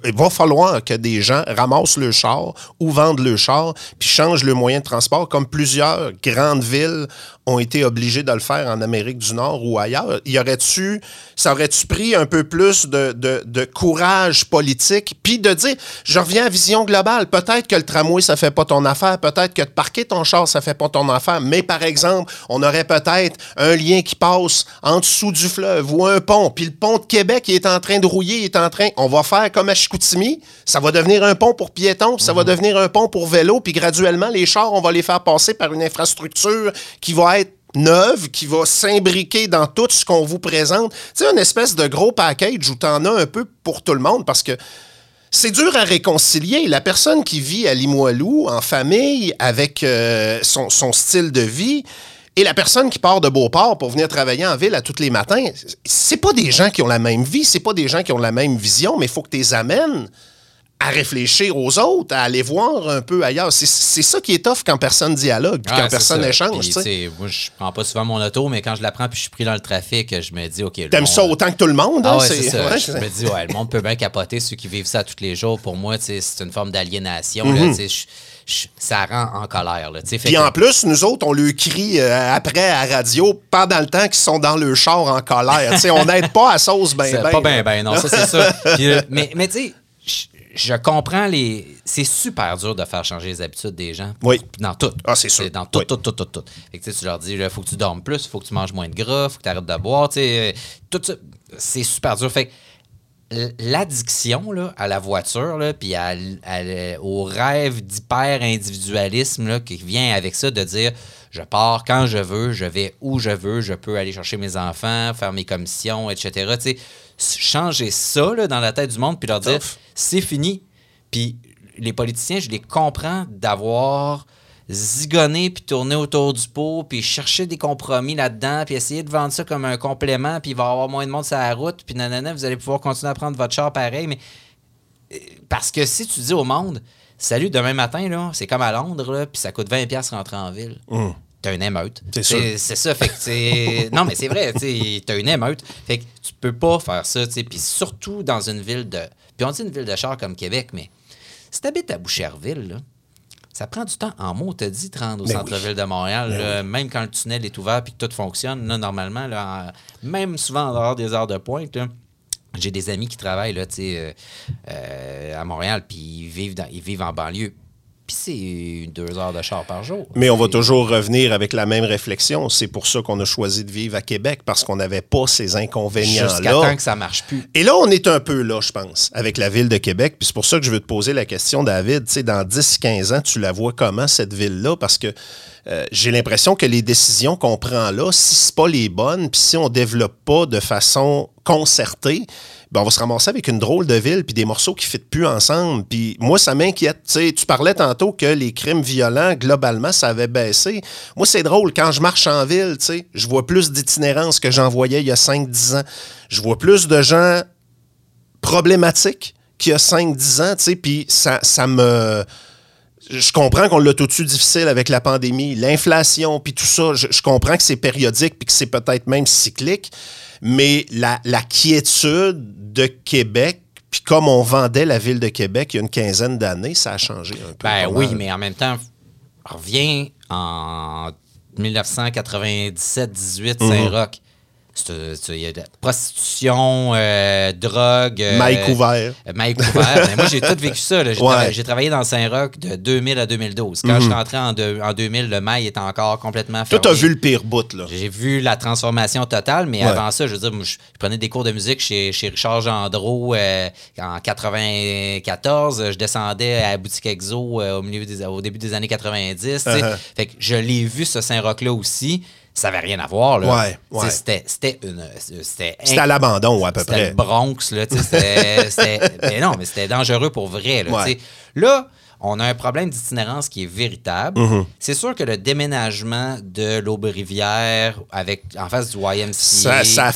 Il va falloir que des gens ramassent le char ou vendent le char puis changent le moyen de transport comme plusieurs grandes villes ont été obligées de le faire en Amérique du Nord ou ailleurs. Y aurait-tu, ça aurait-tu pris un peu plus de, de- de courage politique? Puis de dire, je reviens à vision globale. Peut-être que le tramway, ça fait pas ton affaire. Peut-être que de parquer ton char, ça fait pas ton affaire. Mais par exemple, on aurait peut-être un lien qui passe en dessous du fleuve ou un pont. Puis le pont de Québec, il est en train de rouiller, il est en train. On va faire comme à Chicoutimi. Ça va devenir un pont pour piétons, puis ça va devenir un pont pour vélo. Puis graduellement, les chars, on va les faire passer par une infrastructure qui va être neuve, qui va s'imbriquer dans tout ce qu'on vous présente. Sais, une espèce de gros package où en as un peu pour tout le monde parce que c'est dur à réconcilier. La personne qui vit à Limoilou, en famille, avec euh, son, son style de vie, et la personne qui part de Beauport pour venir travailler en ville à tous les matins, c'est pas des gens qui ont la même vie, c'est pas des gens qui ont la même vision, mais il faut que tu les amènes à réfléchir aux autres, à aller voir un peu ailleurs. C'est- ça qui est tough quand personne dialogue, puis Ouais, quand personne ça. échange. Puis, Moi, je prends pas souvent mon auto, mais quand je la prends puis je suis pris dans le trafic, je me dis, OK. T'aimes monde- ça autant que tout le monde? Ah hein? ouais, c'est ça. ouais, je me dis, ouais, le monde peut bien capoter, ceux qui vivent ça tous les jours. Pour moi, c'est une forme d'aliénation. je- ça rend en colère. Là, Puis en plus, nous autres, on le crie euh, après à radio pendant le temps qu'ils sont dans le char en colère. On n'aide pas à sauce ben C'est ben. pas bien, ben non, ça c'est ça. Puis, euh, mais mais tu sais, je- comprends les. C'est super dur de faire changer les habitudes des gens. Oui. Dans tout. Ah, c'est sûr. Dans tout, Oui. tout, tout, tout, tout. Fait que tu sais, tu leur dis, il faut que tu dormes plus, il faut que tu manges moins de gras, il faut que tu arrêtes de boire. Tu sais, euh, tout ça, c'est super dur. Fait l'addiction à la voiture, puis à au rêve d'hyper-individualisme qui vient avec ça, de dire je pars quand je veux, je vais où je veux, je peux aller chercher mes enfants, faire mes commissions, etc. Tu sais, s- changer ça là, dans la tête du monde, puis leur dire c'est fini. Puis les politiciens, je les comprends d'avoir zigonné puis tourné autour du pot puis chercher des compromis là-dedans puis essayer de vendre ça comme un complément puis il va y avoir moins de monde sur la route puis nanana, vous allez pouvoir continuer à prendre votre char pareil mais euh, parce que si tu dis au monde salut demain matin là c'est comme à Londres là puis ça coûte 20 pièces rentrer en ville t'as une émeute C'est ça fait que c'est non mais c'est vrai t'as une émeute fait que tu peux pas faire ça tu puis surtout dans une ville de puis on dit une ville de char comme Québec mais si t'habites à Boucherville là ça prend du temps en mots, t'as dit, te rendre au Ben centre-ville de Montréal. là, Même quand le tunnel est ouvert et que tout fonctionne, là, normalement, là, en- même souvent en dehors des heures de pointe, j'ai des amis qui travaillent là, euh, euh, à Montréal, puis ils vivent, dans- ils vivent en banlieue. Puis c'est deux heures de char par jour. Mais on va toujours revenir avec la même réflexion. C'est pour ça qu'on a choisi de vivre à Québec, parce qu'on n'avait pas ces Jusqu'à inconvénients-là. temps que ça marche plus. Et là, on est un peu là, je pense, avec la ville de Québec. Puis c'est pour ça que je veux te poser la question, David. Tu sais, dans 10-15 ans, tu la vois comment, cette ville-là? Parce que euh, j'ai l'impression que les décisions qu'on prend là, si c'est pas les bonnes, puis si on développe pas de façon concertée, ben on va se ramasser avec une drôle de ville puis des morceaux qui ne fitent plus ensemble. Puis moi, ça m'inquiète. Tu parlais tantôt que les crimes violents, globalement, ça avait baissé. Moi, c'est drôle. Quand je marche en ville, je vois plus d'itinérance que j'en voyais il y a 5-10 ans. Je vois plus de gens problématiques qu'il y a 5-10 ans, puis ça, ça me... Je comprends qu'on l'a tout de suite difficile avec la pandémie, l'inflation, puis tout ça. Je, je comprends que c'est périodique, puis que c'est peut-être même cyclique, mais la, la quiétude de Québec, puis comme on vendait la ville de Québec il y a une quinzaine d'années, ça a changé un peu. Ben oui, mais en même temps, reviens en 1997-18, Mhm. Saint-Roch. Il y a de la prostitution, euh, drogue. euh, Maille couvert. euh. Mais moi, j'ai tout vécu ça. J'ai Ouais. Mhm. travaillé dans Saint-Roch de 2000 à 2012. Quand je suis rentré en, deux- en 2000, le mail était encore complètement Toi, fermé. t'as vu le pire bout, là. J'ai vu la transformation totale, mais Ouais. avant ça, je veux dire, moi, je, prenais des cours de musique chez, chez Richard Gendreau euh, en 94. Je descendais à la boutique Exo au, milieu des- au début des années 90. tu sais. Uh-huh. Fait que je l'ai vu, ce Saint-Roch-là aussi. Ça n'avait rien à voir. Là. Ouais. C'était, c'était une. C'était, C'était à l'abandon, à peu c'était près. le Bronx, là. C'était, c'était- mais non, mais c'était dangereux pour vrai. Là, Ouais. Là, on a un problème d'itinérance qui est véritable. Mm-hmm. C'est sûr que le déménagement de l'Aube-Rivière avec, en face du YMCA... Ça, ça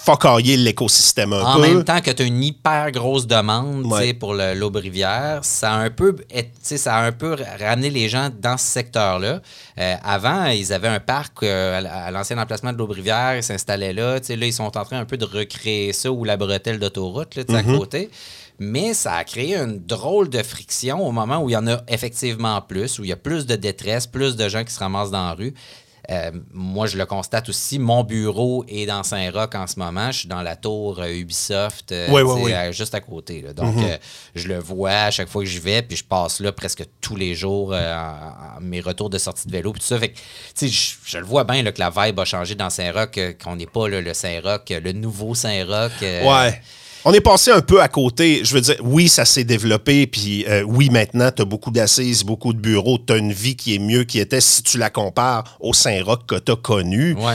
a focaillé l'écosystème un en peu. même temps que tu as une hyper grosse demande Ouais. pour le- l'Aube-Rivière, ça a un peu ça a un peu ramené les gens dans ce secteur-là. Euh, avant, ils avaient un parc euh, à à l'ancien emplacement de l'Aube-Rivière, ils s'installaient là. Là, ils sont en train un peu de recréer ça ou la bretelle d'autoroute là, tu sais, Mm-hmm. à côté. Mais ça a créé une drôle de friction au moment où il y en a effectivement plus, où il y a plus de détresse, plus de gens qui se ramassent dans la rue. Euh, moi, je le constate aussi. Mon bureau est dans Saint-Roch en ce moment. Je suis dans la tour euh, Ubisoft, euh, Oui, oui, oui. juste à côté. là. Donc, euh, je le vois à chaque fois que je vais, puis je passe là presque tous les jours en- en- mes retours de sortie de vélo, puis tout ça. Fait que, tu sais, je, je le vois bien là, que la vibe a changé dans Saint-Roch, qu'on n'est pas là, le Saint-Roch, le nouveau Saint-Roch. Ouais. On est passé un peu à côté. Je veux dire, oui, ça s'est développé, puis euh, oui, maintenant, tu as beaucoup d'assises, beaucoup de bureaux, tu as une vie qui est mieux qui était si tu la compares au Saint-Roch que tu as connu. Ouais.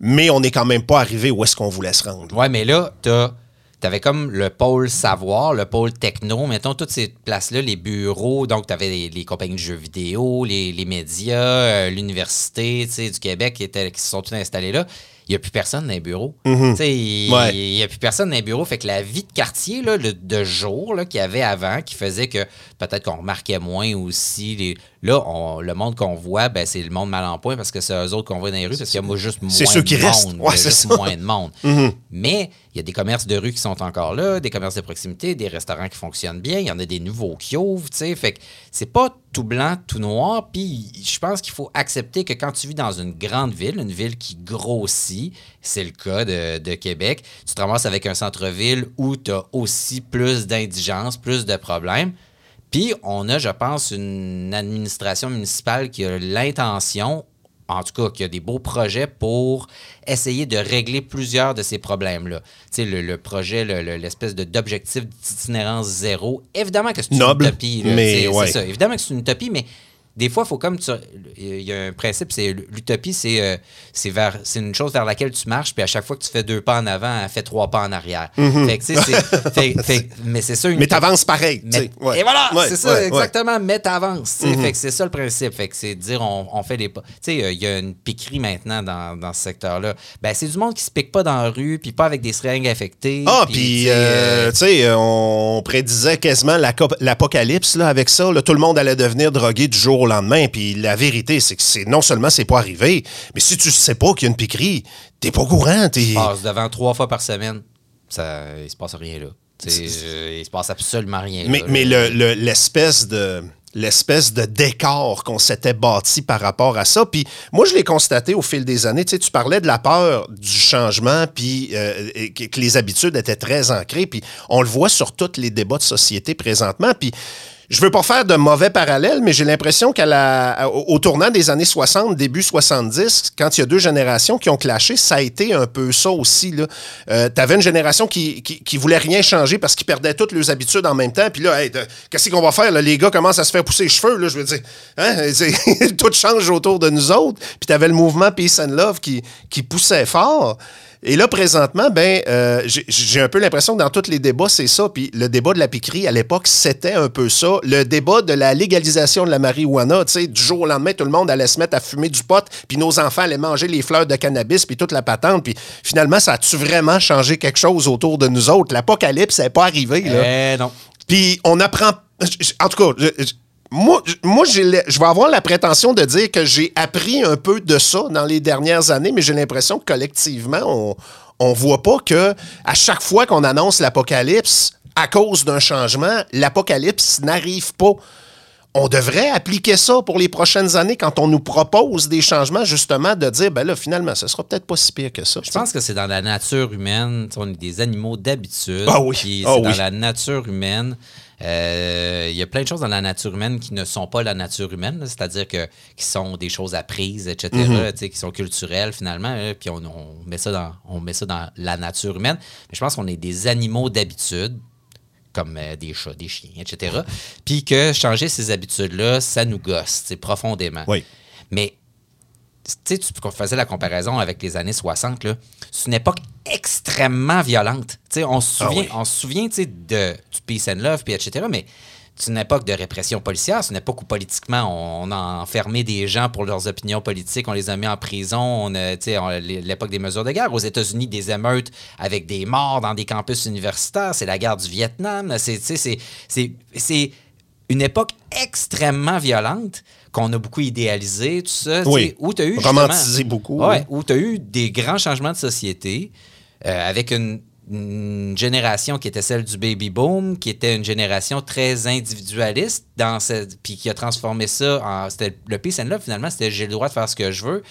Mais on n'est quand même pas arrivé où est-ce qu'on voulait se rendre. Ouais, mais là, t'as. T'avais comme le pôle savoir, le pôle techno, mettons, toutes ces places-là, les bureaux, donc tu avais les, les compagnies de jeux vidéo, les, les médias, euh, l'université tu du Québec qui, étaient, qui se sont tous installés là. Il n'y a plus personne dans les bureaux. Il Mhm. Ouais. n'y a plus personne dans les bureaux. Fait que la vie de quartier, là, le- de jour là, qu'il y avait avant, qui faisait que peut-être qu'on remarquait moins aussi. Les, là, on- le monde qu'on voit, ben, c'est le monde mal en point parce que c'est eux autres qu'on voit dans les rues parce qu'il y a juste moins C'est ceux qui de restent. monde. Ouais, Il a c'est juste ça. Mhm. moins de monde. Mais il y a des commerces de rue qui sont encore là, des commerces de proximité, des restaurants qui fonctionnent bien, il y en a des nouveaux qui ouvrent, tu sais. Fait que c'est pas tout blanc, tout noir. Puis je pense qu'il faut accepter que quand tu vis dans une grande ville, une ville qui grossit, c'est le cas de, Québec, tu te ramasses avec un centre-ville où tu as aussi plus d'indigence, plus de problèmes. Puis on a, je pense, une administration municipale qui a l'intention en tout cas, qui a des beaux projets pour essayer de régler plusieurs de ces problèmes-là. Tu sais, le, le projet, le- le- l'espèce de d'objectif d'itinérance zéro, évidemment que c'est une Noble, utopie. là, mais ouais. Ça, évidemment que c'est une utopie, mais des fois, il faut comme tu. Il y a un principe, c'est l'utopie, c'est euh, c'est vers c'est une chose vers laquelle tu marches, puis à chaque fois que tu fais deux pas en avant, elle fait trois pas en arrière. Fait que, tu sais, c'est- fait- fait- mais c'est ça une Mhm. Mais t'avances pareil. mais-. Ouais. Et voilà, Ouais, c'est ça, ouais, exactement. Mais t'avances. Mhm. Fait que c'est ça le principe. Fait que c'est de dire on, on fait des pas. Tu sais, euh, il y a une piquerie maintenant dans, dans ce secteur-là. Ben, c'est du monde qui se pique pas dans la rue, puis pas avec des seringues affectées. Ah, puis, euh, euh, tu sais, euh, on prédisait quasiment l'apocalypse là, avec ça. là. tout le monde allait devenir drogué du jour au lendemain. Puis la vérité, c'est que c'est non seulement c'est pas arrivé, mais si tu sais pas qu'il y a une piquerie, t'es pas au courant. tu passes devant trois fois par semaine, ça, il se passe rien là. Euh, il se passe absolument rien Mais, là. mais le- le- l'espèce de l'espèce de décor qu'on s'était bâti par rapport à ça. Puis moi, je l'ai constaté au fil des années. Tu sais, tu parlais de la peur du changement, puis euh, que les habitudes étaient très ancrées. Puis on le voit sur tous les débats de société présentement. Puis je veux pas faire de mauvais parallèles, mais j'ai l'impression qu'à la, au, tournant des années 60, début 70, quand il y a deux générations qui ont clashé, ça a été un peu ça aussi. Là. Euh, T'avais une génération qui, qui, qui voulait rien changer parce qu'ils perdaient toutes leurs habitudes en même temps. Puis là, hey, qu'est-ce qu'on va faire? là? Les gars commencent à se faire pousser les cheveux. Là, je veux dire, hein? Tout change autour de nous autres. Puis t'avais le mouvement Peace and Love qui, qui poussait fort. Et là, présentement, ben, euh, j'ai- un peu l'impression que dans tous les débats, c'est ça. Puis le débat de la piquerie, à l'époque, c'était un peu ça. Le débat de la légalisation de la marijuana, tu sais, du jour au lendemain, tout le monde allait se mettre à fumer du pot, puis nos enfants allaient manger les fleurs de cannabis, puis toute la patente. Puis finalement, ça a-tu vraiment changé quelque chose autour de nous autres? L'apocalypse n'est pas arrivé, là. Eh non. Puis on apprend. En tout cas, moi, moi je vais avoir la prétention de dire que j'ai appris un peu de ça dans les dernières années, mais j'ai l'impression que collectivement, on on voit pas que à chaque fois qu'on annonce l'apocalypse, à cause d'un changement, l'apocalypse n'arrive pas. On devrait appliquer ça pour les prochaines années quand on nous propose des changements, justement, de dire, ben là, finalement, ce sera peut-être pas si pire que ça. Je pense que c'est dans la nature humaine. On est des animaux d'habitude. Ah oui. Puis Ah c'est dans oui. la nature humaine. Euh, Il y a plein de choses dans la nature humaine qui ne sont pas la nature humaine, c'est-à-dire que qui sont des choses apprises, etc., Mm-hmm. qui sont culturelles finalement. là. Puis on, on met ça dans, on met ça dans la nature humaine. Mais je pense qu'on est des animaux d'habitude comme euh, des chats, des chiens, etc. Puis que changer ces habitudes-là, ça nous gosse, profondément. Oui. Mais tu sais, tu faisais la comparaison avec les années 60, là. C'est une époque extrêmement violente. Tu sais, on se Ah souvient, oui. on se souvient tu sais, de, du peace and love, puis etc., mais c'est une époque de répression policière, c'est une époque où politiquement, on, on a enfermé des gens pour leurs opinions politiques, on les a mis en prison, on a, on- l'époque des mesures de guerre. Aux États-Unis, des émeutes avec des morts dans des campus universitaires, c'est la guerre du Vietnam, c'est, c'est, c'est, c'est une époque extrêmement violente qu'on a beaucoup idéalisé, tout ça, Oui. où tu as eu Romantisé beaucoup, Ouais, oui. où tu as eu des grands changements de société euh, avec une, une génération qui était celle du baby boom, qui était une génération très individualiste, dans cette, puis qui a transformé ça en. C'était, le peace and love, finalement, c'était j'ai le droit de faire ce que je veux.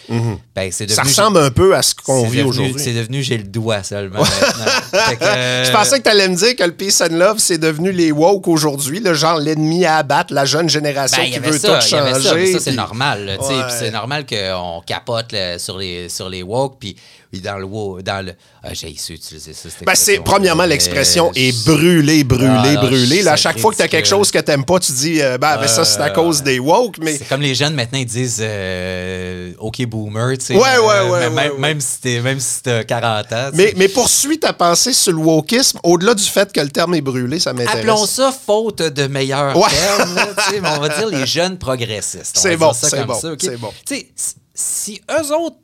Ben, c'est Mhm. Ça devenu- ressemble un peu à ce qu'on vit devenu- aujourd'hui. C'est devenu j'ai le doigt seulement. que, euh, Je pensais que tu allais me dire que le Peace and Love, c'est devenu les woke aujourd'hui, le genre l'ennemi à abattre, la jeune génération Ben, qui veut ça, tout changer. ça, mais ça, c'est puis- normal. là, tu sais, Ouais. puis C'est normal qu'on capote là, sur, les, sur les woke, puis puis dans le woke, dans le. Ah, j'ai su utiliser ça. cette Ben, c'est premièrement Mais, l'expression euh, est brûlé, brûlé, Ah, non, brûlé. Là, à chaque fois que tu as quelque chose que t'aimes pas, tu dis euh, ben, ben, ça c'est à Euh, cause des woke, mais C'est comme les jeunes maintenant, ils disent euh, OK boomer, tu sais. Ouais, ouais, euh, ouais, même, si t'es- même si t'as 40 ans. tu mais, mais poursuis ta pensée sur le wokisme, au-delà du fait que le terme est brûlé, ça m'intéresse. Appelons ça faute de meilleurs Ouais. termes, tu mais on va dire les jeunes progressistes. C'est bon, c'est bon, c'est bon. Tu si eux autres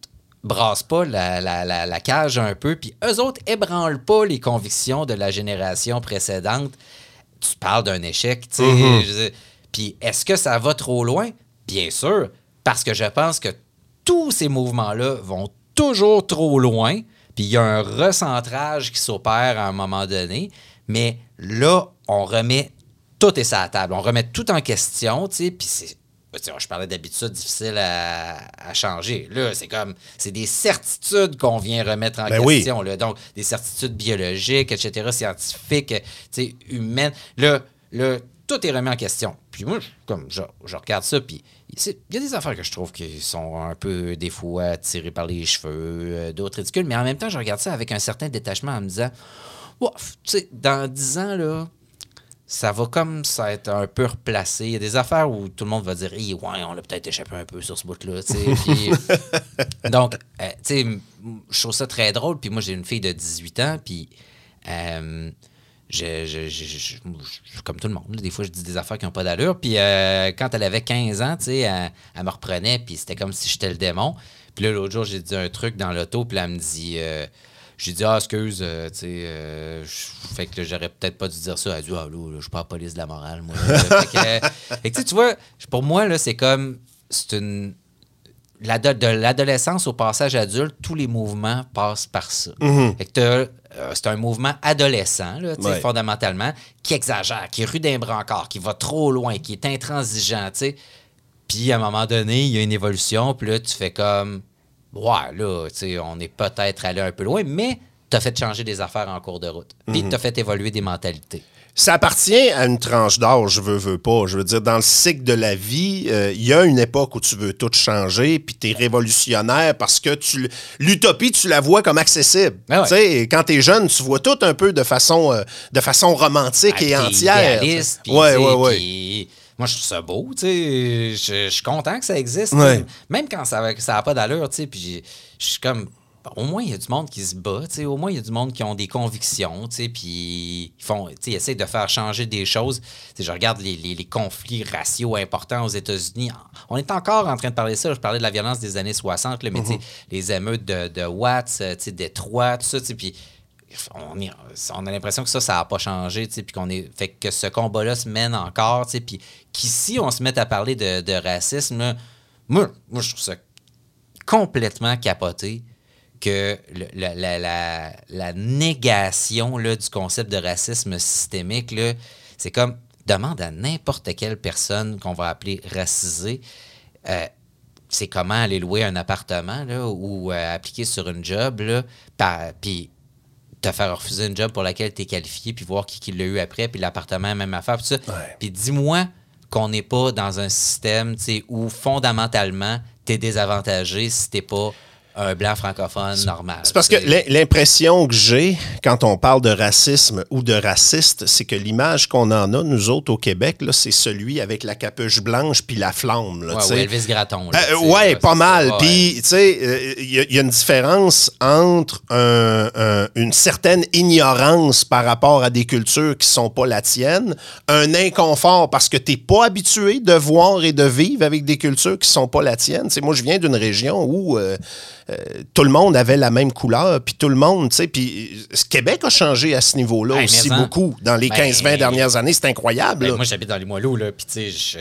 brassent pas la, la- la- la cage un peu, puis eux autres ébranlent pas les convictions de la génération précédente, tu parles d'un échec, tu sais. Mm-hmm. Puis est-ce que ça va trop loin? Bien sûr, parce que je pense que tous ces mouvements-là vont toujours trop loin, puis il y a un recentrage qui s'opère à un moment donné, mais là, on remet tout est sur la table. On remet tout en question, tu sais, puis c'est... sais, Je parlais d'habitudes difficiles à, à changer. Là, c'est comme... C'est des certitudes qu'on vient remettre en Ben oui. question. là. Donc, des certitudes biologiques, etc., scientifiques, sais, humaines. Là, là, tout est remis en question. Puis moi, je, comme, je, je regarde ça, puis il y a des affaires que je trouve qui sont un peu, des fois, tirées par les cheveux, euh, d'autres ridicules, mais en même temps, je regarde ça avec un certain détachement en me disant, Ouf, tu sais, dans 10 ans, là, ça va comme ça être un peu replacé. Il y a des affaires où tout le monde va dire, Hey, ouais, on a peut-être échappé un peu sur ce bout-là. tu sais. Puis, donc, euh, tu sais, m- je trouve ça très drôle. Puis moi, j'ai une fille de 18 ans, puis euh, je, je- je- je- comme tout le monde, des fois, je dis des affaires qui n'ont pas d'allure. Puis euh, quand elle avait 15 ans, tu sais, elle, elle me reprenait, puis c'était comme si j'étais le démon. Puis là, l'autre jour, j'ai dit un truc dans l'auto, puis elle me dit... j'ai dit, ah, excuse, euh, tu sais, euh, fait que j'aurais peut-être pas dû dire ça. Elle a dit, ah, là, là, je suis pas la police de la morale, moi. fait que, euh, que, tu vois, pour moi, là, c'est comme, c'est une, de l'adolescence au passage adulte, tous les mouvements passent par ça. Fait que euh, c'est un mouvement adolescent, là, Ouais. fondamentalement, qui exagère, qui est rue d'un brancard, qui va trop loin, qui est intransigeant, tu sais. Puis à un moment donné, il y a une évolution, puis là, tu fais comme, ouais, là, tu sais, on est peut-être allé un peu loin, mais t'as fait changer des affaires en cours de route. Puis t'as fait évoluer des mentalités. Ça appartient à une tranche d'âge, je veux, veux pas. Je veux dire, dans le cycle de la vie, euh, il y a une époque où tu veux tout changer, puis tu es révolutionnaire parce que tu l'utopie, tu la vois comme accessible. Ah ouais. Sais, quand tu es jeune, tu vois tout un peu de façon, euh, de façon romantique Ah, et entière. idéaliste, puis, ouais, Moi, je trouve ça beau, tu sais. Je, je suis content que ça existe. Ouais. Même quand ça n'a ça pas d'allure, tu sais. Puis je suis comme. Au moins, il y a du monde qui se bat, tu sais. Au moins, il y a du monde qui ont des convictions, tu sais. Puis ils font, tu sais, ils essayent de faire changer des choses. Tu sais, je regarde les, les- les conflits raciaux importants aux États-Unis. On est encore en train de parler de ça. Je parlais de la violence des années 60, là, mais tu sais, les émeutes de, de Watts, euh, tu sais, Détroit, tout ça, tu sais. Puis on, a l'impression que ça, ça n'a pas changé, puis qu'on est. Fait que ce combat-là se mène encore, puis qu'ici, on se mette à parler de, racisme, moi, je trouve ça complètement capoté que la, négation du concept de racisme systémique, c'est comme demande à n'importe quelle personne qu'on va appeler racisée. euh, c'est comment aller louer un appartement ou euh, appliquer sur une job, puis te faire refuser une job pour laquelle tu es qualifié, puis voir qui, qui l'a eu après, puis l'appartement, même affaire, puis tout ça. Puis dis-moi qu'on n'est pas dans un système tu où fondamentalement, tu es désavantagé si t'es pas un blanc francophone normal. C'est parce que l'impression que j'ai quand on parle de racisme ou de raciste, c'est que l'image qu'on en a, nous autres, au Québec, c'est celui avec la capuche blanche puis la flamme. Là, Ouais. Elvis Gratton. là, Euh, ouais, là, pas mal. Puis, tu sais, euh, il y, a- il y a une différence entre un- un- une certaine ignorance par rapport à des cultures qui sont pas la tienne, un inconfort parce que t'es pas habitué de voir et de vivre avec des cultures qui sont pas la tienne. Moi, je viens d'une région où euh, tout le monde avait la même couleur, puis tout le monde, tu sais, puis euh, Québec a changé à ce niveau-là aussi en- beaucoup. Dans les Ben, 15-20 dernières années, c'est incroyable. Ben, moi, j'habite dans les Moileaux, là, puis tu sais, je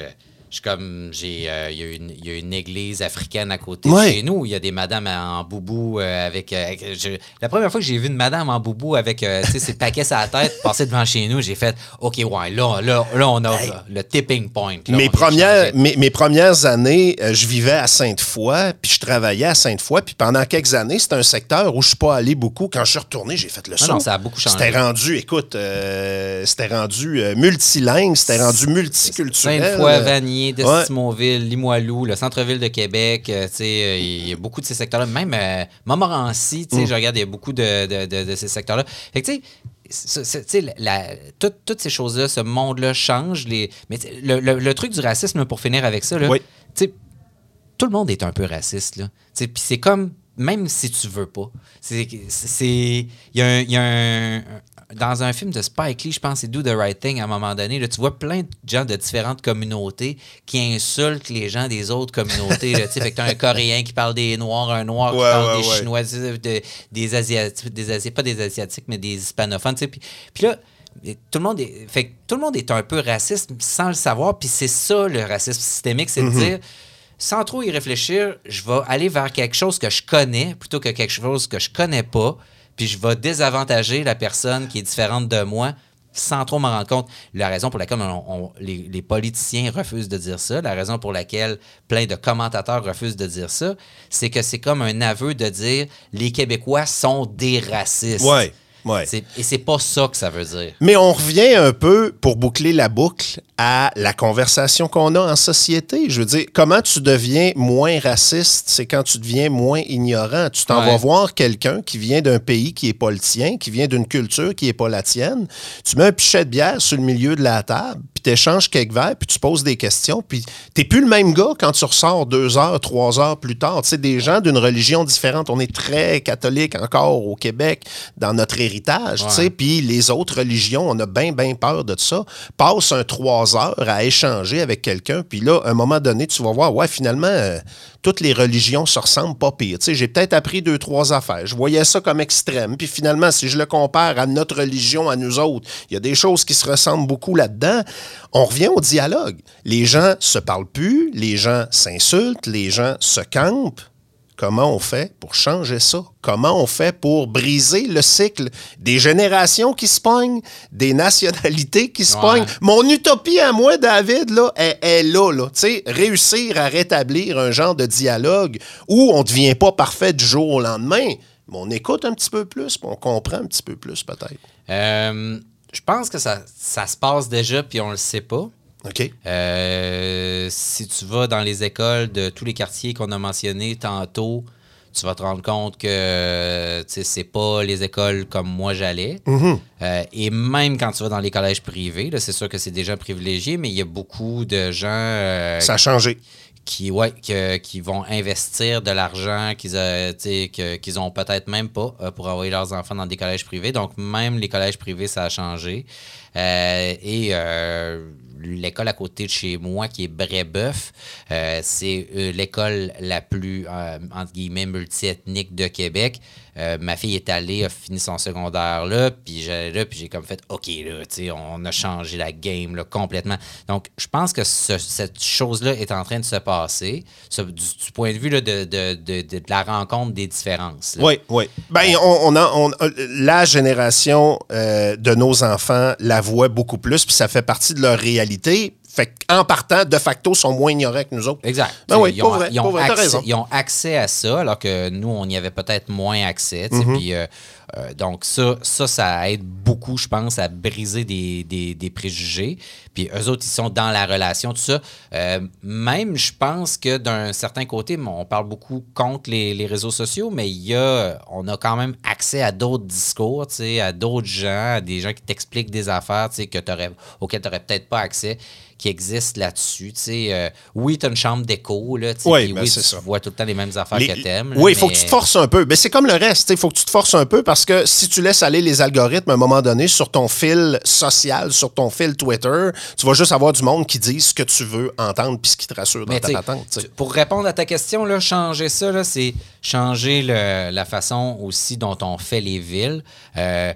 je suis comme, j'ai, euh, il y, a une- il y a une église africaine à côté Ouais. de chez nous. Il y a des madames en boubou euh, avec. euh, avec- je- la première fois que j'ai vu une madame en boubou avec euh, ses paquets sur la tête passer devant chez nous, j'ai fait, OK, ouais, là, là, là on a le tipping point. là, Mes premières, mes, mes premières années, je vivais à Sainte-Foy, puis je travaillais à Sainte-Foy, puis pendant quelques années, c'était un secteur où je suis pas allé beaucoup. Quand je suis retourné, j'ai fait le saut. non, ça a beaucoup changé. C'était rendu, écoute, c'était rendu multilingue, c'était rendu multiculturel. Sainte-Foy, Ouais. Destimonville, Limoilou, le centre-ville de Québec, euh, euh, il y a beaucoup de ces secteurs-là. Même euh, Montmorency, sais, je regarde, il y a beaucoup de, de- de- de ces secteurs-là. Fait que, tu sais, la- tout- toutes ces choses-là, ce monde-là change. Les, mais le, le- le truc du racisme, pour finir avec ça, là, Oui. tout le monde est un peu raciste. Puis c'est comme, même si tu veux pas. C'est. c'est- Il y a un. il y a un- dans un film de Spike Lee, je pense, c'est Do the Right Thing, à un moment donné, là, tu vois plein de gens de différentes communautés qui insultent les gens des autres communautés. Là, fait que t'as un Coréen qui parle des Noirs, un Noir qui parle ouais, des ouais. Chinois, de- des Asiatiques, des pas des Asiatiques, mais des Hispanophones. Puis, puis là, tout le monde est fait que tout le monde est un peu raciste sans le savoir puis c'est ça le racisme systémique c'est de dire sans trop y réfléchir je vais aller vers quelque chose que je connais plutôt que quelque chose que je connais pas puis je vais désavantager la personne qui est différente de moi sans trop m'en rendre compte. La raison pour laquelle les politiciens refusent de dire ça, la raison pour laquelle plein de commentateurs refusent de dire ça, c'est que c'est comme un aveu de dire les Québécois sont des racistes. Ouais. Ouais. Et c'est pas ça que ça veut dire. Mais on revient un peu, pour boucler la boucle, à la conversation qu'on a en société. Je veux dire, comment tu deviens moins raciste, c'est quand tu deviens moins ignorant. Tu t'en Ouais. vas voir quelqu'un qui vient d'un pays qui n'est pas le tien, qui vient d'une culture qui n'est pas la tienne. Tu mets un pichet de bière sur le milieu de la table, tu échanges quelques verres, puis tu poses des questions, puis tu plus le même gars quand tu ressors deux heures, trois heures plus tard. Tu sais, des gens d'une religion différente. On est très catholique encore au Québec dans notre héritage, tu sais, puis les autres religions, on a bien, bien peur de ça. Passe un trois heures à échanger avec quelqu'un, puis là, à un moment donné, tu vas voir, ouais, finalement, euh, toutes les religions se ressemblent pas pire. J'ai peut-être appris deux, trois affaires. Je voyais ça comme extrême. Puis finalement, si je le compare à notre religion, à nous autres, il y a des choses qui se ressemblent beaucoup là-dedans. On revient au dialogue. Les gens se parlent plus, les gens s'insultent, les gens se campent. Comment on fait pour changer ça? Comment on fait pour briser le cycle des générations qui se pognent, des nationalités qui se Ouais. pognent? Mon utopie à moi, David, là, est, est là. réussir à rétablir un genre de dialogue où on ne devient pas parfait du jour au lendemain, mais on écoute un petit peu plus, puis on comprend un petit peu plus, peut-être. Euh, je pense que ça, ça se passe déjà, puis on le sait pas. OK? Euh, si tu vas dans les écoles de tous les quartiers qu'on a mentionnés tantôt, tu vas te rendre compte que sais, c'est pas les écoles comme moi j'allais. Euh, et même quand tu vas dans les collèges privés, c'est sûr que c'est des gens privilégiés, mais il y a beaucoup de gens euh, Ça a changé. qui, ouais, que- qui vont investir de l'argent qu'ils euh, qu'ils ont peut-être même pas euh, pour envoyer leurs enfants dans des collèges privés. Donc, même les collèges privés, ça a changé. Euh, et euh, l'école à côté de chez moi, qui est Brébeuf, euh, c'est euh, l'école la plus, euh, entre guillemets, multiethnique de Québec. Ma fille est allée, a fini son secondaire là, puis j'allais là, puis j'ai comme fait, OK, là, on a changé la game là, complètement. Donc, je pense que ce- cette chose-là est en train de se passer, ce- du, du point de vue là, de, de, de- de- la rencontre des différences. là. Oui, oui. Ben, on, on a, on- la génération de nos enfants la voit beaucoup plus, puis ça fait partie de leur réalité. Deep. Fait qu'en partant, de facto, sont moins ignorants que nous autres. Exact. Ben oui, ils, ont, vrai, ils ont vrai, accès, raison. ils ont accès à ça, alors que nous, on y avait peut-être moins accès. Mm-hmm. puis, euh, euh, donc, ça, ça, ça aide beaucoup, je pense, à briser des, des- des préjugés. Puis, eux autres, ils sont dans la relation, tout ça. Euh, même, je pense que d'un certain côté, on parle beaucoup contre les, les réseaux sociaux, mais il y a, on a quand même accès à d'autres discours, à d'autres gens, à des gens qui t'expliquent des affaires que auxquelles tu n'aurais peut-être pas accès qui existent là-dessus. tu sais. Euh, oui, tu as une chambre d'écho, là, tu sais, Oui, ben, oui, tu ça. vois tout le temps les mêmes affaires Les- que t'aimes. oui, il faut que tu te forces un peu. Mais c'est comme le reste. Il faut que tu te forces un peu parce que si tu laisses aller les algorithmes à un moment donné sur ton fil social, sur ton fil Twitter, tu vas juste avoir du monde qui dit ce que tu veux entendre puis ce qui te rassure dans Mais ta patente. pour répondre à ta question, là, changer ça, là, c'est changer le- la façon aussi dont on fait les villes. Euh,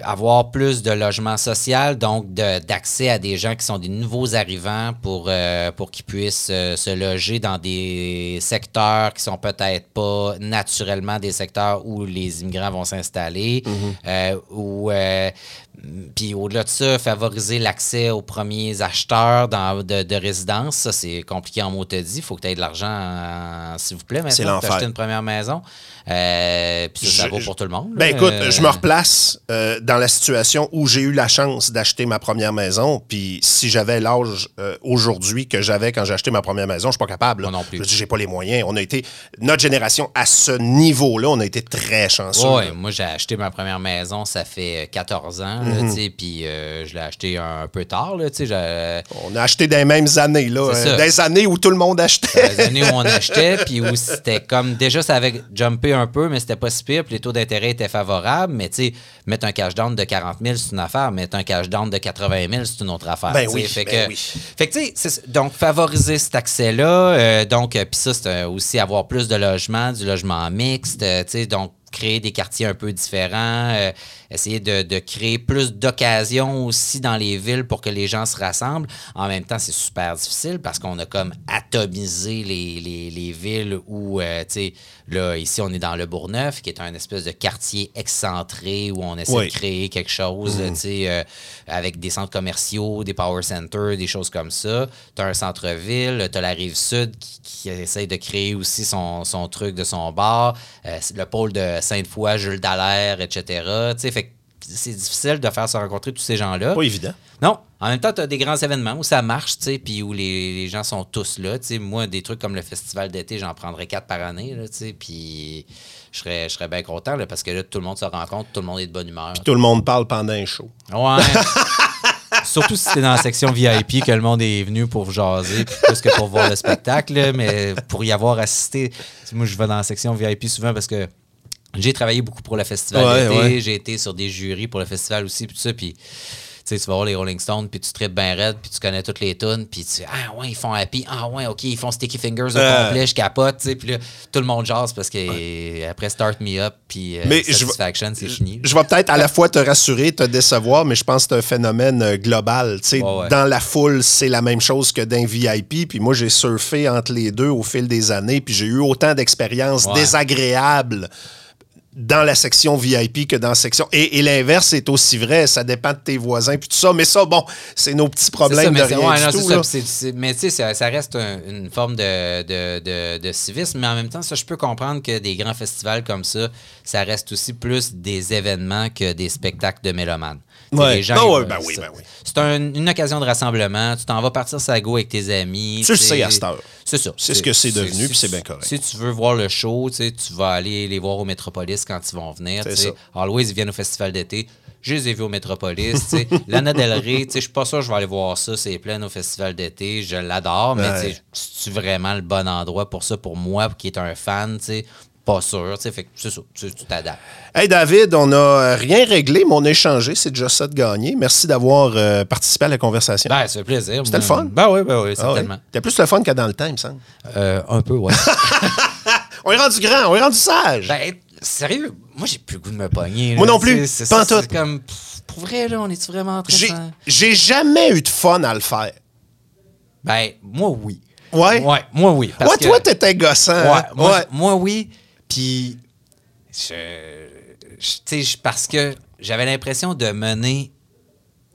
avoir plus de logement social, donc de- d'accès à des gens qui sont des nouveaux arrivants pour, euh, pour qu'ils puissent euh, se loger dans des secteurs qui sont peut-être pas naturellement des secteurs où les immigrants vont s'installer. euh, ou puis au-delà de ça, favoriser l'accès aux premiers acheteurs dans, de, de résidence, ça c'est compliqué en mot te dit. Il faut que tu aies de l'argent, s'il vous plaît, maintenant, pour l'enfer. t'acheter une première maison. Euh, puis ça, ça vaut pour tout le monde. Ben là. écoute, Euh, je me replace euh, dans la situation où j'ai eu la chance d'acheter ma première maison. Puis si j'avais l'âge euh, aujourd'hui que j'avais quand j'ai acheté ma première maison, je suis pas capable. là. Moi non plus. Je dis, j'ai pas les moyens. On a été notre génération à ce niveau-là, on a été très chanceux. Là. moi j'ai acheté ma première maison, ça fait euh, 14 ans, là, Mhm. tu sais, puis euh, je l'ai acheté un, peu tard, là, tu sais, j'ai- On a acheté dans les mêmes années, là. Euh, des années où tout le monde achetait. les années où on achetait, puis où c'était comme déjà ça avait jumpé un peu, mais c'était pas si pire, puis les taux d'intérêt étaient favorables, mais tu sais, mettre un cash down de 40 000, c'est une affaire, mettre un cash down de 80 000, c'est une autre affaire. Ben oui, fait ben que, oui. fait que tu sais, donc favoriser cet accès-là, euh, donc, euh, puis ça, c'est euh, aussi avoir plus de logements, du logement mixte, tu sais, donc créer des quartiers un peu différents, euh, essayer de, de créer plus d'occasions aussi dans les villes pour que les gens se rassemblent. En même temps, c'est super difficile parce qu'on a comme atomisé les, les- les villes où, euh, tu sais, là, ici, on est dans le Bourgneuf, qui est un espèce de quartier excentré où on essaie Oui. de créer quelque chose, tu sais, euh, avec des centres commerciaux, des power centers, des choses comme ça. Tu as un centre-ville, tu as la rive sud qui, qui essaye de créer aussi son, son truc de son bar, euh, le pôle de Sainte-Foy, Jules Dallaire, etc. Tu sais, fait que c'est difficile de faire se rencontrer tous ces gens-là. Pas évident. Non, en même temps, tu as des grands événements où ça marche, tu sais, puis où les, les gens sont tous là. Moi, des trucs comme le festival d'été, j'en prendrais quatre par année, là, tu sais, puis je serais, je serais bien content, là, parce que là, tout le monde se rencontre, tout le monde est de bonne humeur. Tout le monde parle pendant un show. Ouais. Surtout si c'est dans la section VIP que le monde est venu pour jaser, puis plus que pour voir le spectacle, mais pour y avoir assisté. Moi, je vais dans la section VIP souvent parce que j'ai travaillé beaucoup pour le festival Ouais, d'été, ouais. j'ai été sur des jurys pour le festival aussi, puis tout ça, puis sais, tu vas voir les Rolling Stones, puis tu tripes bien raide, puis tu connais toutes les tunes, puis tu ah ouais, ils font Happy, ah ouais, ok, ils font Sticky Fingers au Euh. complet, je capote, tu sais, puis là, tout le monde jase parce que après Start Me Up, puis euh, Mais je vais- Satisfaction, c'est fini. Je vais peut-être à la fois te rassurer, te décevoir, mais je pense que c'est un phénomène euh, global. Tu sais, Ouais, ouais. Dans la foule, c'est la même chose que d'un VIP. Puis moi, j'ai surfé entre les deux au fil des années, puis j'ai eu autant d'expériences désagréables dans la section VIP que dans la section... Et, et l'inverse est aussi vrai, ça dépend de tes voisins, puis tout ça. Mais ça, bon, c'est nos petits ça, problèmes mais de c'est- rien ouais, du non, tout. c'est ça, là. puis c'est- c'est- mais tu sais, ça, ça reste un- une forme de, de, de- de civisme, mais en même temps, ça, je peux comprendre que des grands festivals comme ça, ça reste aussi plus des événements que des spectacles de mélomanes. Ouais. les gens, Ah ouais, ben oui, ben oui. C'est un- une occasion de rassemblement. Tu t'en vas partir sa go avec tes amis. Tu le sais. à cette heure. C'est ça. C'est ce que c'est devenu, puis c'est bien correct. Si tu veux voir le show, tu vas aller les voir au Métropolis quand ils vont venir. Always, ils viennent au festival d'été. Je les ai vus au Métropolis. Lana Del Rey, je suis pas sûr que je vais aller voir ça. C'est plein au festival d'été. Je l'adore, mais Ouais. c'est vraiment le bon endroit pour ça, pour moi, qui est un fan. Pas sûr, tu sais. Fait que c'est ça. Tu t'adaptes. Hey David, on n'a rien réglé, mais on a échangé. C'est déjà ça de gagner. Merci d'avoir euh, participé à la conversation. Ben, ça fait plaisir. C'était le fun? Ben oui, ben oui, Ah ouais? certainement. T'as plus le fun que dans le temps, il me semble. Euh, un peu, ouais. On est rendu grand, on est rendu sage. Ben, sérieux, moi, j'ai plus le goût de me pogner. Moi là. non plus, C'est c'est comme, pff, pour vrai, là, on est-tu vraiment de J'ai- jamais eu de fun à le faire. Ben, moi, oui. Ouais? Ouais, moi, oui. parce Ouais, que- toi, t'étais gossant. Ouais, hein? moi, Ouais. je- moi, oui. Puis, je, je- tu sais, je- parce que j'avais l'impression de mener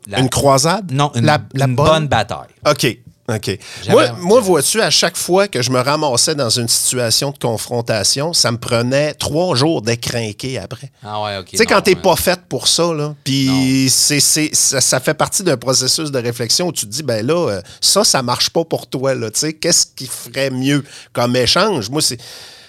la- Une croisade? non, une, La- la une bonne? bonne bataille. OK. OK. Moi, moi vois-tu, à chaque fois que je me ramassais dans une situation de confrontation, ça me prenait trois jours d'écrinquer après. Ah ouais, OK. Tu sais, quand t'es pas faite pour ça, là, puis ça, ça fait partie d'un processus de réflexion où tu te dis, ben là, euh, ça, ça marche pas pour toi, là, tu sais, qu'est-ce qui ferait mieux comme échange? Moi, c'est...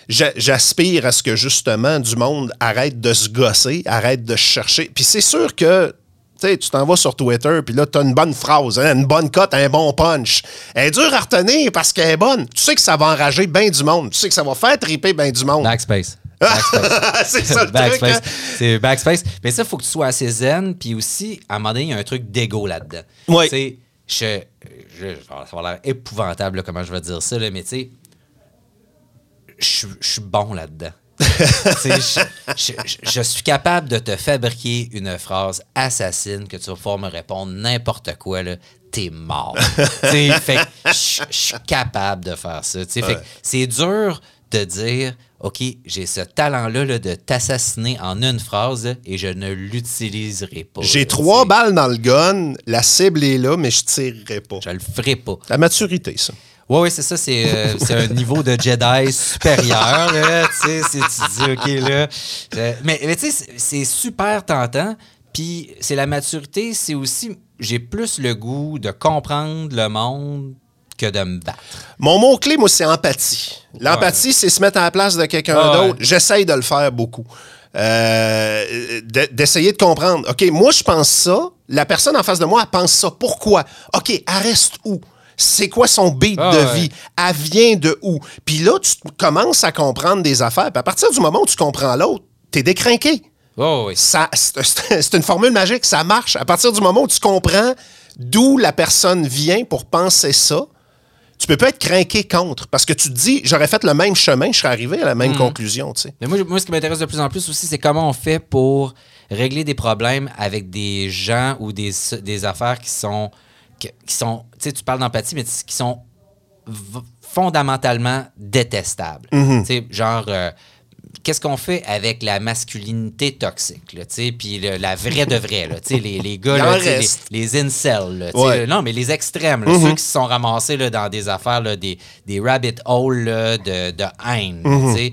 j'a- J'aspire à ce que, justement, du monde arrête de se gosser, arrête de se chercher. Puis c'est sûr que, tu sais, tu t'en vas sur Twitter, puis là, t'as une bonne phrase, hein, une bonne cote, un bon punch. Elle est dure à retenir parce qu'elle est bonne. Tu sais que ça va enrager bien du monde. Tu sais que ça va faire triper bien du monde. Backspace. Backspace. c'est ça le truc, backspace. hein? C'est backspace. Mais ça, il faut que tu sois assez zen. Puis aussi, à un moment donné, il y a un truc d'ego là-dedans. Sais, je, je- ça va l'air épouvantable, là, comment je vais dire ça, là, mais tu sais, je je suis bon là-dedans. Je, je- je- je suis capable de te fabriquer une phrase assassine que tu vas pouvoir me répondre n'importe quoi, là. T'es mort. Fait je suis capable de faire ça. C'est dur de dire, OK, j'ai ce talent-là là, de t'assassiner en une phrase là, et je ne l'utiliserai pas. J'ai trois balles dans le gun, la cible est là, mais je tirerai pas. Je le ferai pas. La maturité, ça. Oui, oui, c'est ça. C'est euh, c'est un niveau de Jedi supérieur. Là, tu sais, c'est- tu dis, OK, là. euh, mais mais tu sais, c'est- c'est super tentant. Puis c'est la maturité, c'est aussi, j'ai plus le goût de comprendre le monde que de me battre. Mon mot-clé, moi, c'est empathie. L'empathie, c'est se mettre à la place de quelqu'un Ah ouais. d'autre. J'essaye de le faire beaucoup. Euh, de- D'essayer de comprendre. OK, moi, je pense ça. La personne en face de moi, elle pense ça. Pourquoi? OK, elle reste où? C'est quoi son beat Ah de ouais. vie? Elle vient de où? Puis là, tu commences à comprendre des affaires. Puis à partir du moment où tu comprends l'autre, t'es décrinqué. Oh, oui. ça, c'est une formule magique, ça marche. À partir du moment où tu comprends d'où la personne vient pour penser ça, tu peux pas être craqué contre. Parce que tu te dis, j'aurais fait le même chemin, je serais arrivé à la même conclusion, tu sais. Mais moi, moi, ce qui m'intéresse de plus en plus aussi, c'est comment on fait pour régler des problèmes avec des gens ou des, des affaires qui sont. Qui qui sont tu sais, tu parles d'empathie, mais qui sont fondamentalement détestables. Tu sais, genre. euh, Qu'est-ce qu'on fait avec la masculinité toxique, là, tu sais, puis la vraie de vraie, là, tu sais, les, les gars, là, les, incels, là, Ouais. non, mais les extrêmes, là, ceux qui se sont ramassés là, dans des affaires, là, des, des rabbit holes de, de haine, tu sais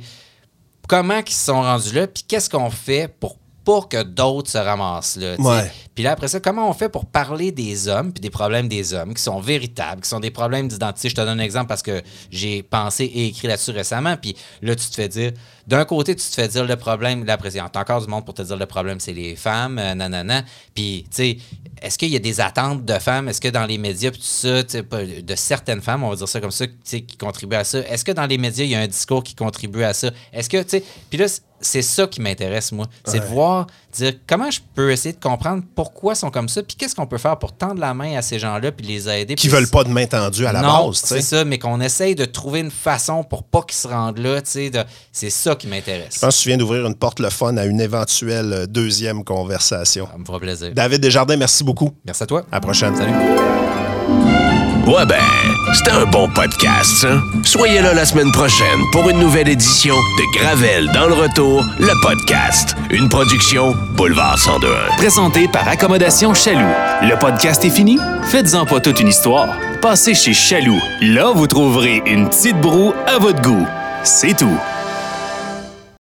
comment ils se sont rendus là, puis qu'est-ce qu'on fait pour pas que d'autres se ramassent là. Ouais. Puis là, après ça, comment on fait pour parler des hommes, puis des problèmes des hommes, qui sont véritables, qui sont des problèmes d'identité? Je te donne un exemple parce que j'ai pensé et écrit là-dessus récemment, puis là, tu te fais dire, d'un côté, tu te fais dire le problème, là, après, il y a encore du monde pour te dire le problème, c'est les femmes, euh, nanana. Puis, tu sais, est-ce qu'il y a des attentes de femmes? Est-ce que dans les médias, puis tout ça, de certaines femmes, on va dire ça comme ça, qui contribuent à ça, est-ce que dans les médias, il y a un discours qui contribue à ça? Est-ce que, tu sais, puis là, c'est ça qui m'intéresse, moi. C'est de voir, dire comment je peux essayer de comprendre pourquoi ils sont comme ça, puis qu'est-ce qu'on peut faire pour tendre la main à ces gens-là, puis les aider. Qui veulent pas de main tendue à la non, base, tu c'est ça, mais qu'on essaye de trouver une façon pour pas qu'ils se rendent là, tu sais, de- c'est ça qui m'intéresse. Je pense que tu viens d'ouvrir une porte le fun à une éventuelle euh, deuxième conversation. Ça me fera plaisir. David Desjardins, merci beaucoup. Merci à toi. À la prochaine. Salut. Ouais ben, c'était un bon podcast, ça. Soyez là la semaine prochaine pour une nouvelle édition de Gravel dans le retour, le podcast. Une production Boulevard 1021. Présenté par Accommodation Chaloux. Le podcast est fini? Faites-en pas toute une histoire. Passez chez Chaloux. Là, vous trouverez une petite broue à votre goût. C'est tout.